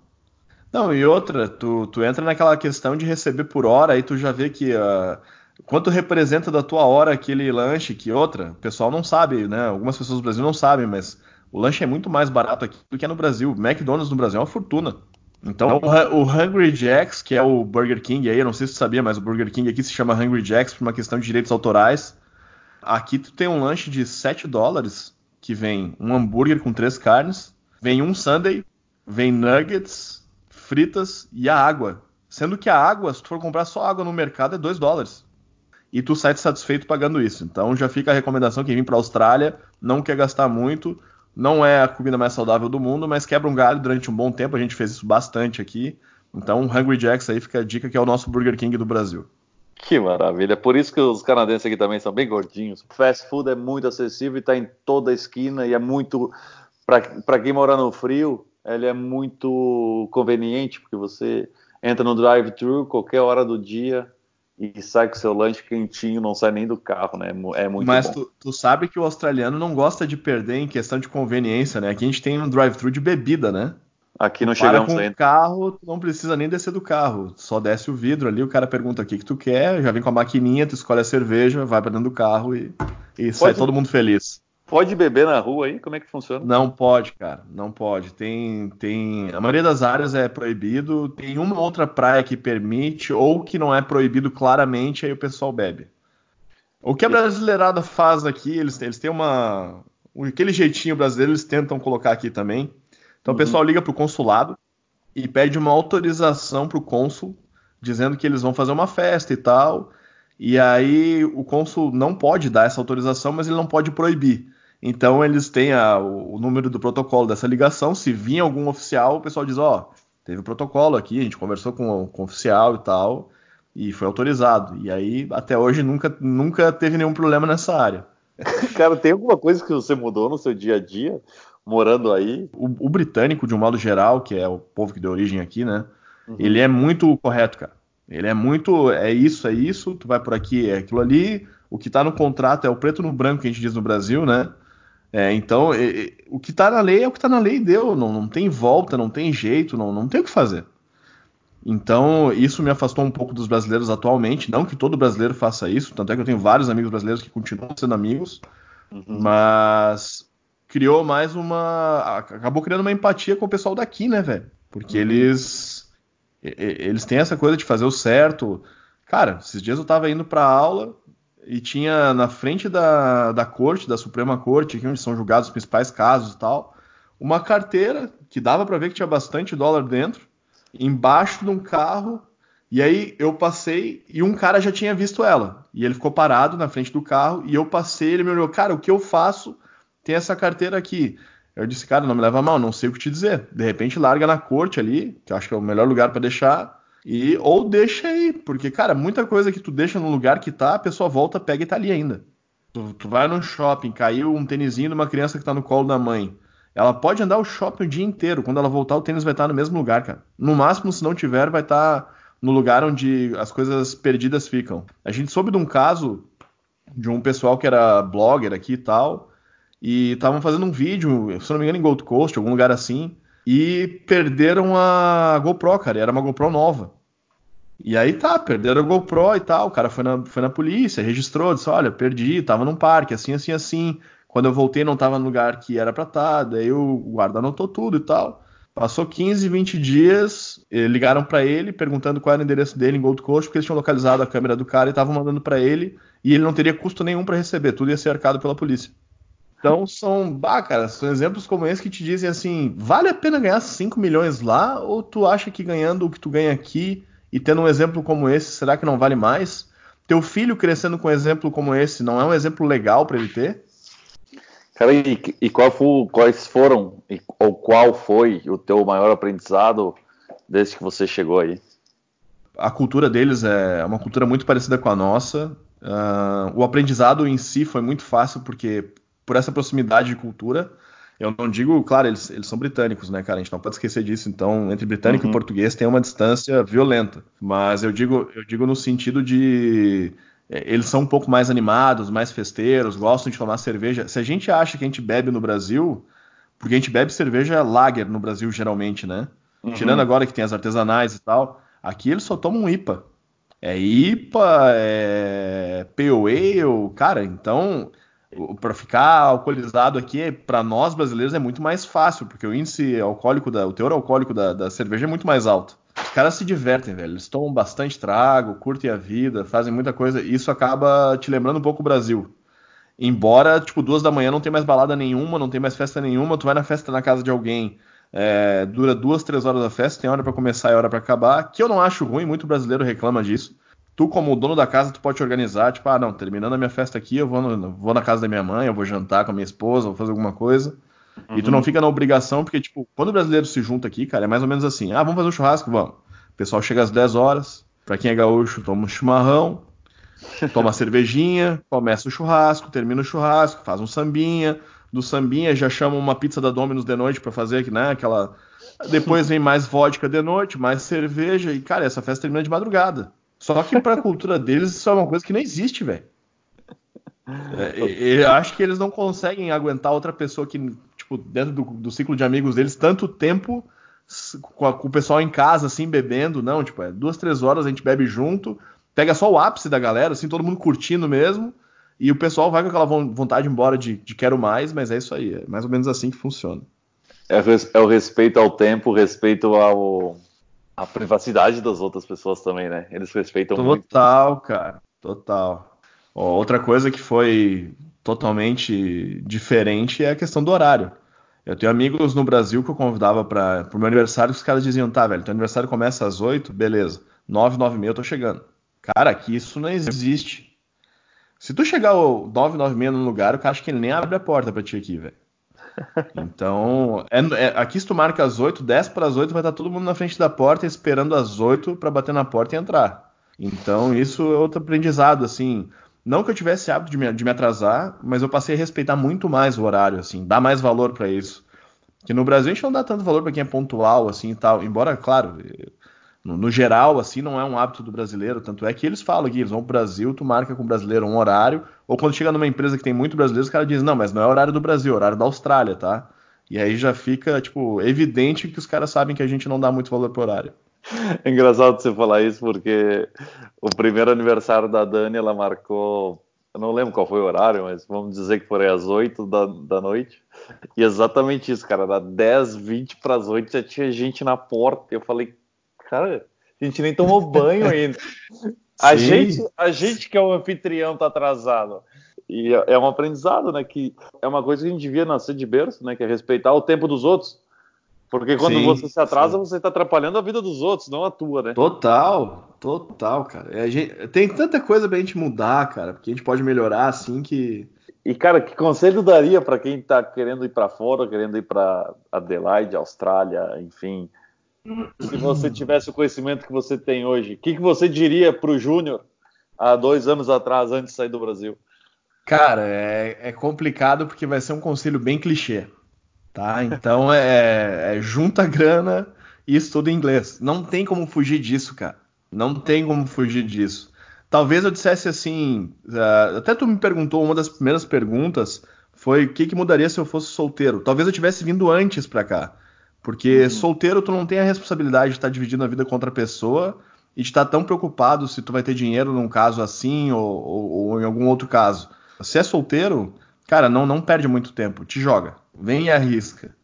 Não, e outra, tu, tu entra naquela questão de receber por hora, aí tu já vê que uh, quanto representa da tua hora aquele lanche que outra, o pessoal não sabe, né? Algumas pessoas do Brasil não sabem, mas o lanche é muito mais barato aqui do que é no Brasil. McDonald's no Brasil é uma fortuna. Então, o, Hungry Jacks, que é o Burger King aí, eu não sei se você sabia, mas o Burger King aqui se chama Hungry Jacks por uma questão de direitos autorais. Aqui tu tem um lanche de 7 dólares, que vem um hambúrguer com três carnes, vem um sundae, vem nuggets, fritas e a água. Sendo que a água, se tu for comprar só água no mercado, é 2 dólares e tu sai satisfeito pagando isso. Então já fica a recomendação quem vir para a Austrália não quer gastar muito, não é a comida mais saudável do mundo, mas quebra um galho durante um bom tempo. A gente fez isso bastante aqui. Então, Hungry Jacks aí fica a dica que é o nosso Burger King do Brasil.
Que maravilha. Por isso que os canadenses aqui também são bem gordinhos. Fast food é muito acessível e está em toda a esquina e é muito. Para quem mora no frio, ele é muito conveniente, porque você entra no drive-thru qualquer hora do dia, e sai com seu lanche quentinho, não sai nem do carro, né? É muito
Mas. Tu, tu sabe que o australiano não gosta de perder em questão de conveniência, né? Aqui a gente tem um drive-thru de bebida, né?
Aqui não tu chegamos
com ainda. carro, tu não precisa nem descer do carro. Só desce o vidro ali, o cara pergunta o que, que tu quer, já vem com a maquininha, tu escolhe a cerveja, vai para dentro do carro e, e sai todo mundo feliz.
Pode beber na rua aí? Como é que funciona?
Não pode, cara. Não pode. Tem, tem. A maioria das áreas é proibido. Tem uma outra praia que permite, ou que não é proibido claramente, aí o pessoal bebe. O que a brasileirada faz aqui, eles, eles têm uma. Aquele jeitinho brasileiro, eles tentam colocar aqui também. Então uhum. o pessoal liga pro consulado e pede uma autorização pro cônsul, dizendo que eles vão fazer uma festa e tal. E aí o cônsul não pode dar essa autorização, mas ele não pode proibir. Então eles têm a, o, número do protocolo dessa ligação. Se vir algum oficial, o pessoal diz: ó, oh, teve protocolo aqui, a gente conversou com, com o oficial e tal, e foi autorizado. E aí até hoje nunca, nunca teve nenhum problema nessa área.
Cara, tem alguma coisa que você mudou no seu dia a dia morando aí?
O, o britânico, de um modo geral, que é o povo que deu origem aqui, né? Uhum. Ele é muito correto, cara. Ele é muito. É isso, é isso, tu vai por aqui, é aquilo ali. O que tá no contrato é o preto no branco que a gente diz no Brasil, né? É, então, é, o que tá na lei é o que tá na lei deu. Não, não tem volta, não tem jeito, não, não tem o que fazer. Então, isso me afastou um pouco dos brasileiros atualmente. Não que todo brasileiro faça isso, tanto é que eu tenho vários amigos brasileiros que continuam sendo amigos, uhum. mas criou mais uma. acabou criando uma empatia com o pessoal daqui, né, velho? Porque uhum. eles eles têm essa coisa de fazer o certo. Cara, esses dias eu tava indo pra aula e tinha na frente da, da corte, da Suprema Corte, aqui onde são julgados os principais casos e tal, uma carteira que dava para ver que tinha bastante dólar dentro, embaixo de um carro. E aí eu passei e um cara já tinha visto ela. E ele ficou parado na frente do carro e eu passei, ele me olhou, cara, o que eu faço? Tem essa carteira aqui. Eu disse, cara, não me leva mal, não sei o que te dizer. De repente larga na corte ali, que eu acho que é o melhor lugar para deixar, e ou deixa aí, porque, cara, muita coisa que tu deixa no lugar que tá, a pessoa volta, pega e tá ali ainda. Tu, tu vai no shopping, caiu um tênisinho de uma criança que tá no colo da mãe. Ela pode andar o shopping o dia inteiro. Quando ela voltar, o tênis vai estar no mesmo lugar, cara. No máximo, se não tiver, vai estar no lugar onde as coisas perdidas ficam. A gente soube de um caso de um pessoal que era blogger aqui e tal, e estavam fazendo um vídeo, se não me engano, em Gold Coast, algum lugar assim, e perderam a GoPro, cara, era uma GoPro nova. E aí tá, perderam a GoPro e tal, o cara foi na, foi na polícia, registrou, disse, olha, perdi, tava num parque, assim, assim, assim. Quando eu voltei não tava no lugar que era pra estar, tá, daí o guarda anotou tudo e tal. Passou 15, 20 dias, eh, ligaram para ele perguntando qual era o endereço dele em Gold Coast, porque eles tinham localizado a câmera do cara e estavam mandando para ele, e ele não teria custo nenhum para receber, tudo ia ser arcado pela polícia. Então são, bah, cara, são exemplos como esse que te dizem assim, vale a pena ganhar 5 milhões lá ou tu acha que ganhando o que tu ganha aqui e tendo um exemplo como esse, será que não vale mais? Teu filho crescendo com um exemplo como esse, não é um exemplo legal para ele ter?
Cara, e, e foi, quais foram e, ou qual foi o teu maior aprendizado desde que você chegou aí?
A cultura deles é uma cultura muito parecida com a nossa. Uh, o aprendizado em si foi muito fácil porque por essa proximidade de cultura. Eu não digo, claro, eles, eles são britânicos, né, cara? A gente não pode esquecer disso. Então, entre britânico uhum. e português tem uma distância violenta. Mas eu digo, eu digo no sentido de é, eles são um pouco mais animados, mais festeiros, gostam de tomar cerveja. Se a gente acha que a gente bebe no Brasil, porque a gente bebe cerveja lager no Brasil geralmente, né? Uhum. Tirando agora que tem as artesanais e tal, aqui eles só tomam IPA. É IPA, é Pale Ale, cara, então para ficar alcoolizado aqui, para nós brasileiros é muito mais fácil, porque o índice alcoólico, da, o teor alcoólico da, da, cerveja é muito mais alto. Os caras se divertem, velho. Eles tomam bastante trago, curtem a vida, fazem muita coisa. E isso acaba te lembrando um pouco o Brasil. Embora, tipo, duas da manhã não tem mais balada nenhuma, não tem mais festa nenhuma, tu vai na festa na casa de alguém, é, dura duas, três horas da festa, tem hora para começar e hora para acabar, que eu não acho ruim, muito brasileiro reclama disso tu, como dono da casa, tu pode te organizar, tipo, ah, não, terminando a minha festa aqui, eu vou, no, vou na casa da minha mãe, eu vou jantar com a minha esposa, vou fazer alguma coisa. Uhum. E tu não uhum. fica na obrigação, porque, tipo, quando o brasileiro se junta aqui, cara, é mais ou menos assim, ah, vamos fazer um churrasco? Vamos. O pessoal chega às 10 horas, pra quem é gaúcho, toma um chimarrão, toma uma cervejinha, começa o churrasco, termina o churrasco, faz um sambinha, do sambinha já chama uma pizza da Domino's de noite para fazer, né, aquela... Depois vem mais vodka de noite, mais cerveja, e, cara, essa festa termina de madrugada. Só que para a cultura deles isso é uma coisa que não existe, velho. É, eu acho que eles não conseguem aguentar outra pessoa que, tipo, dentro do, do ciclo de amigos deles, tanto tempo com, a, com, o pessoal em casa, assim, bebendo. Não, tipo, é duas, três horas a gente bebe junto, pega só o ápice da galera, assim, todo mundo curtindo mesmo. E o pessoal vai com aquela vontade embora de, de quero mais, mas é isso aí. É mais ou menos assim que funciona.
É, é o respeito ao tempo, respeito ao, a privacidade das outras pessoas também, né? Eles respeitam
total,
muito.
Total, cara, total. outra coisa que foi totalmente diferente é a questão do horário. Eu tenho amigos no Brasil que eu convidava para o meu aniversário, que os caras diziam, tá, velho, teu aniversário começa às 8, beleza. 9, 9 e meia eu tô chegando. Cara, aqui isso não existe. Se tu chegar ao 9, 9 e meia num lugar, o cara acha que ele nem abre a porta pra ti aqui, velho. Então, é, é, aqui se tu marca às 8, 10 para as 8, vai estar todo mundo na frente da porta esperando às 8 para bater na porta e entrar. Então, isso é outro aprendizado, assim. Não que eu tivesse hábito de me, de me atrasar, mas eu passei a respeitar muito mais o horário, assim, dar mais valor para isso. Que no Brasil a gente não dá tanto valor para quem é pontual, assim e tal. Embora, claro, no, no, geral, assim, não é um hábito do brasileiro. Tanto é que eles falam que eles vão pro Brasil, tu marca com o brasileiro um horário, ou quando chega numa empresa que tem muito brasileiro, os caras dizem, não, mas não é horário do Brasil, é horário da Austrália, tá? E aí já fica, tipo, evidente que os caras sabem que a gente não dá muito valor pro horário.
É engraçado você falar isso, porque o primeiro aniversário da Dani, ela marcou, eu não lembro qual foi o horário, mas vamos dizer que foi às 8 da, da noite. E exatamente isso, cara, da 10, 20 para as 8 já tinha gente na porta. Eu falei, cara, a gente nem tomou banho ainda. A gente, a gente que é o anfitrião tá atrasado. E é, é um aprendizado, né? Que é uma coisa que a gente devia nascer de berço, né? Que é respeitar o tempo dos outros. Porque quando sim, você se atrasa, sim. você está atrapalhando a vida dos outros, não a tua, né?
Total, total, cara. Gente, tem tanta coisa pra gente mudar, cara, porque a gente pode melhorar assim que.
E, cara, que conselho daria para quem está querendo ir para fora, querendo ir para Adelaide, Austrália, enfim? Se você tivesse o conhecimento que você tem hoje, o que, que você diria para o Júnior há dois anos atrás, antes de sair do Brasil?
Cara, é, é complicado porque vai ser um conselho bem clichê. Tá? Então é, é junta grana e estuda inglês. Não tem como fugir disso, cara. Não tem como fugir disso. Talvez eu dissesse assim. Uh, até tu me perguntou, uma das primeiras perguntas foi o que, que mudaria se eu fosse solteiro. Talvez eu tivesse vindo antes para cá. Porque uhum. solteiro tu não tem a responsabilidade de estar dividindo a vida com outra pessoa e de estar tão preocupado se tu vai ter dinheiro num caso assim ou, ou, ou em algum outro caso. Se é solteiro, cara, não, não perde muito tempo, te joga vem e arrisca.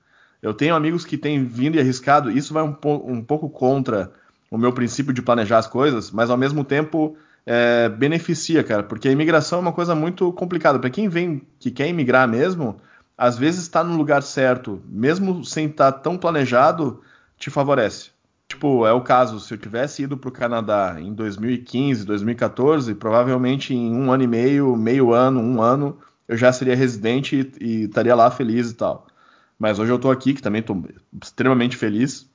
Eu tenho amigos que têm vindo e arriscado, isso vai um, po um pouco contra o meu princípio de planejar as coisas, mas ao mesmo tempo é, beneficia, cara, porque a imigração é uma coisa muito complicada. Para quem vem que quer imigrar mesmo, às vezes está no lugar certo, mesmo sem estar tá tão planejado, te favorece. Tipo, é o caso, se eu tivesse ido para o Canadá em 2015, 2014, provavelmente em um ano e meio, meio ano, um ano, eu já seria residente e, e estaria lá feliz e tal. Mas hoje eu estou aqui, que também estou extremamente feliz.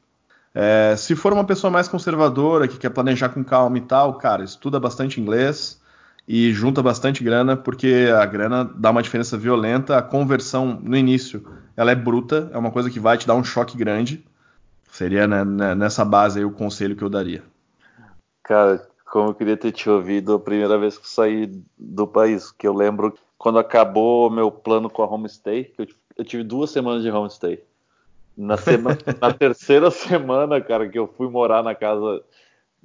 É, se for uma pessoa mais conservadora, que quer planejar com calma e tal, cara, estuda bastante inglês e junta bastante grana, porque a grana dá uma diferença violenta. A conversão no início, ela é bruta, é uma coisa que vai te dar um choque grande. Seria né, né nessa base aí o conselho que eu daria.
Cara, como eu queria ter te ouvido a primeira vez que saí do país, que eu lembro quando acabou meu plano com a homestay, que eu, eu tive duas semanas de homestay. Na, semana, na terceira semana, cara, que eu fui morar na casa,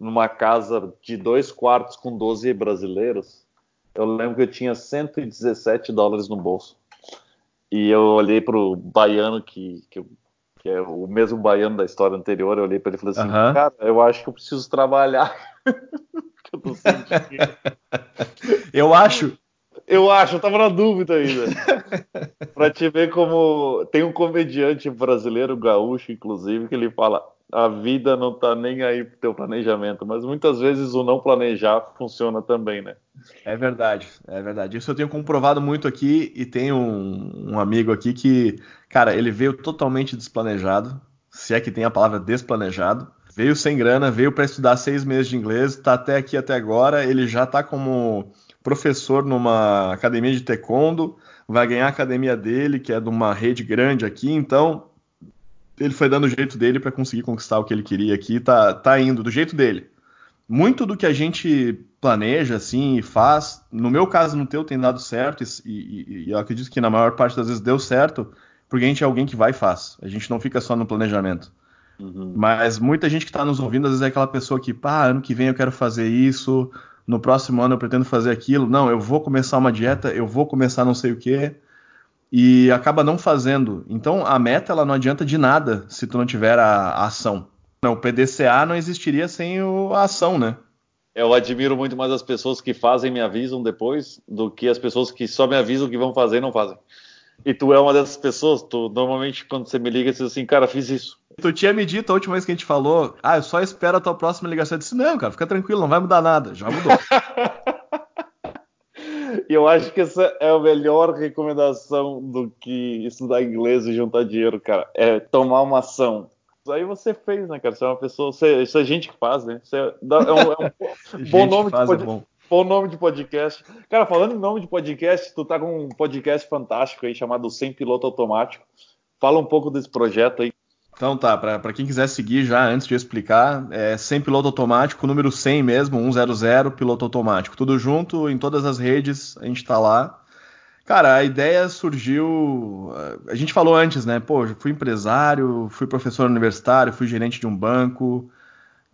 numa casa de dois quartos com 12 brasileiros, eu lembro que eu tinha 117 dólares no bolso. E eu olhei pro baiano que, que, que é o mesmo baiano da história anterior, eu olhei para ele e falei assim, uhum. cara, eu acho que eu preciso trabalhar.
eu tô eu acho,
eu acho, eu tava na dúvida ainda. pra te ver como. Tem um comediante brasileiro, gaúcho, inclusive, que ele fala: a vida não tá nem aí pro teu planejamento, mas muitas vezes o não planejar funciona também, né?
É verdade, é verdade. Isso eu tenho comprovado muito aqui e tenho um, um amigo aqui que, cara, ele veio totalmente desplanejado, se é que tem a palavra desplanejado. Veio sem grana, veio para estudar seis meses de inglês, tá até aqui até agora. Ele já tá como professor numa academia de taekwondo, vai ganhar a academia dele, que é de uma rede grande aqui, então ele foi dando o jeito dele para conseguir conquistar o que ele queria aqui, tá, tá indo do jeito dele. Muito do que a gente planeja assim e faz, no meu caso, no teu tem dado certo, e, e, e eu acredito que na maior parte das vezes deu certo, porque a gente é alguém que vai e faz. A gente não fica só no planejamento. Uhum. Mas muita gente que está nos ouvindo, às vezes é aquela pessoa que, pá, ano que vem eu quero fazer isso, no próximo ano eu pretendo fazer aquilo. Não, eu vou começar uma dieta, eu vou começar não sei o quê. E acaba não fazendo. Então a meta ela não adianta de nada se tu não tiver a, a ação. Não, o PDCA não existiria sem o, a ação, né?
Eu admiro muito mais as pessoas que fazem e me avisam depois do que as pessoas que só me avisam que vão fazer e não fazem. E tu é uma dessas pessoas? Tu normalmente quando você me liga, você diz assim, cara, fiz isso.
Tu tinha me dito a última vez que a gente falou, ah, eu só espero a tua próxima ligação. Eu disse, não, cara, fica tranquilo, não vai mudar nada. Já mudou.
E eu acho que essa é a melhor recomendação do que estudar inglês e juntar dinheiro, cara. É tomar uma ação. Isso aí você fez, né, cara? Você é uma pessoa. Você, isso é gente que faz, né? Você é, é um, é um bom nome é bom. bom nome de podcast. Cara, falando em nome de podcast, tu tá com um podcast fantástico aí chamado Sem Piloto Automático. Fala um pouco desse projeto aí.
Então tá, para quem quiser seguir já, antes de eu explicar, é sem piloto automático, número 100 mesmo, 100, piloto automático. Tudo junto, em todas as redes, a gente tá lá. Cara, a ideia surgiu. A gente falou antes, né? Pô, fui empresário, fui professor universitário, fui gerente de um banco,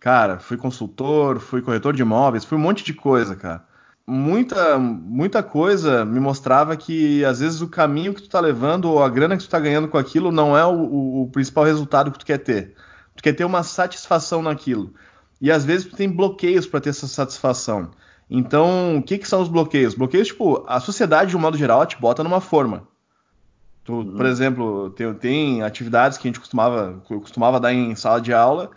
cara, fui consultor, fui corretor de imóveis, fui um monte de coisa, cara muita, muita coisa me mostrava que às vezes o caminho que tu tá levando ou a grana que tu tá ganhando com aquilo não é o, o, principal resultado que tu quer ter. Tu quer ter uma satisfação naquilo. E às vezes tu tem bloqueios para ter essa satisfação. Então, o que, que são os bloqueios? Bloqueios, tipo, a sociedade, de um modo geral, te bota numa forma. Tu, uhum. Por exemplo, tem, tem, atividades que a gente costumava, costumava dar em sala de aula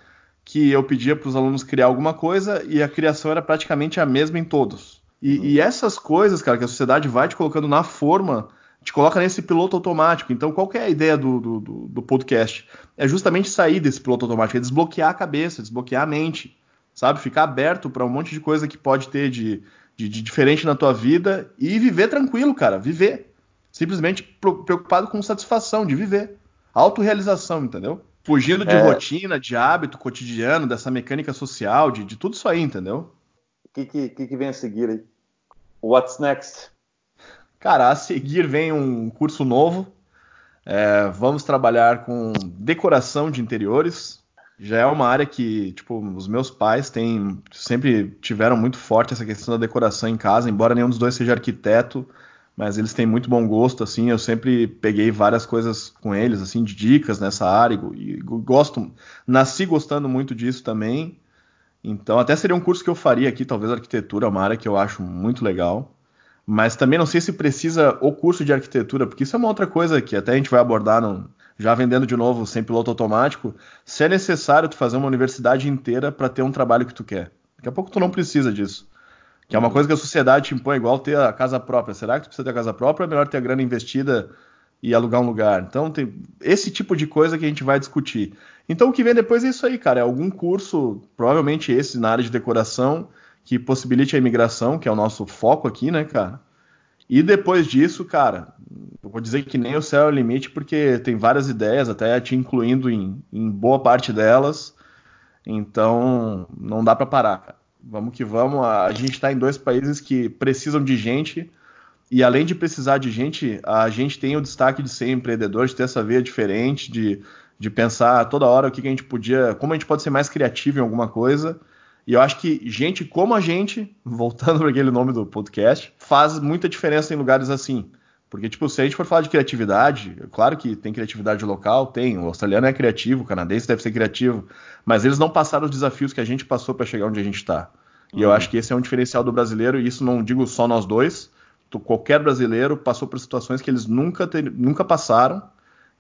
que eu pedia para os alunos criar alguma coisa e a criação era praticamente a mesma em todos. E, e, essas coisas, cara, que a sociedade vai te colocando na forma, te coloca nesse piloto automático. Então, qual que é a ideia do, do, do podcast? É justamente sair desse piloto automático, é desbloquear a cabeça, desbloquear a mente, sabe? Ficar aberto para um monte de coisa que pode ter de, de, de, diferente na tua vida e viver tranquilo, cara, viver. Simplesmente preocupado com satisfação de viver. Autorrealização, entendeu? Fugindo de é... rotina, de hábito cotidiano, dessa mecânica social, de, de tudo isso aí, entendeu?
Que, que, que, vem a seguir aí? What's next?
Cara, a seguir vem um curso novo. É, vamos trabalhar com decoração de interiores. Já é uma área que, tipo, os meus pais têm, sempre tiveram muito forte essa questão da decoração em casa, embora nenhum dos dois seja arquiteto, mas eles têm muito bom gosto, assim, eu sempre peguei várias coisas com eles, assim, de dicas nessa área, e gosto, nasci gostando muito disso também, então, até seria um curso que eu faria aqui, talvez arquitetura, uma área que eu acho muito legal. Mas também não sei se precisa o curso de arquitetura, porque isso é uma outra coisa que até a gente vai abordar, no, já vendendo de novo sem piloto automático. Se é necessário tu fazer uma universidade inteira para ter um trabalho que tu quer. Daqui a pouco tu não precisa disso. Que é uma coisa que a sociedade te impõe, igual ter a casa própria. Será que tu precisa ter a casa própria? É melhor ter a grana investida e alugar um lugar. Então, tem esse tipo de coisa que a gente vai discutir. Então, o que vem depois é isso aí, cara. É algum curso, provavelmente esse na área de decoração, que possibilite a imigração, que é o nosso foco aqui, né, cara? E depois disso, cara, eu vou dizer que nem o céu é o limite, porque tem várias ideias, até te incluindo em, em boa parte delas. Então, não dá para parar, cara. Vamos que vamos. A, gente está em dois países que precisam de gente e além de precisar de gente, a gente tem o destaque de ser empreendedor, de ter essa veia diferente, de, de pensar toda hora o que, que a gente podia, como a gente pode ser mais criativo em alguma coisa. E eu acho que gente como a gente, voltando para aquele nome do podcast, faz muita diferença em lugares assim. Porque, tipo, se a gente for falar de criatividade, claro que tem criatividade local, tem. O australiano é criativo, o canadense deve ser criativo, mas eles não passaram os desafios que a gente passou para chegar onde a gente está. E uhum. eu acho que esse é um diferencial do brasileiro, e isso não digo só nós dois, qualquer brasileiro passou por situações que eles nunca, ter, nunca passaram.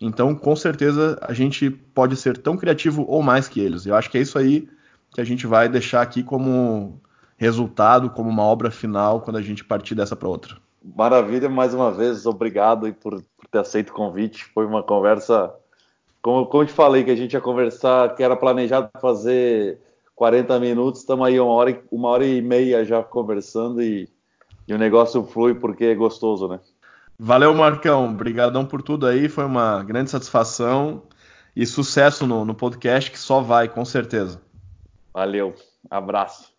Então, com certeza, a gente pode ser tão criativo ou mais que eles. Eu acho que é isso aí que a gente vai deixar aqui como resultado, como uma obra final, quando a gente partir dessa para outra.
Maravilha, mais uma vez, obrigado por, por, ter aceito o convite. Foi uma conversa, como, como eu te falei, que a gente ia conversar, que era planejado fazer 40 minutos, estamos aí uma hora, uma hora e meia já conversando e e o negócio flui porque é gostoso, né?
Valeu, Marcão. Obrigadão por tudo aí. Foi uma grande satisfação e sucesso no, no podcast que só vai, com certeza.
Valeu. Abraço.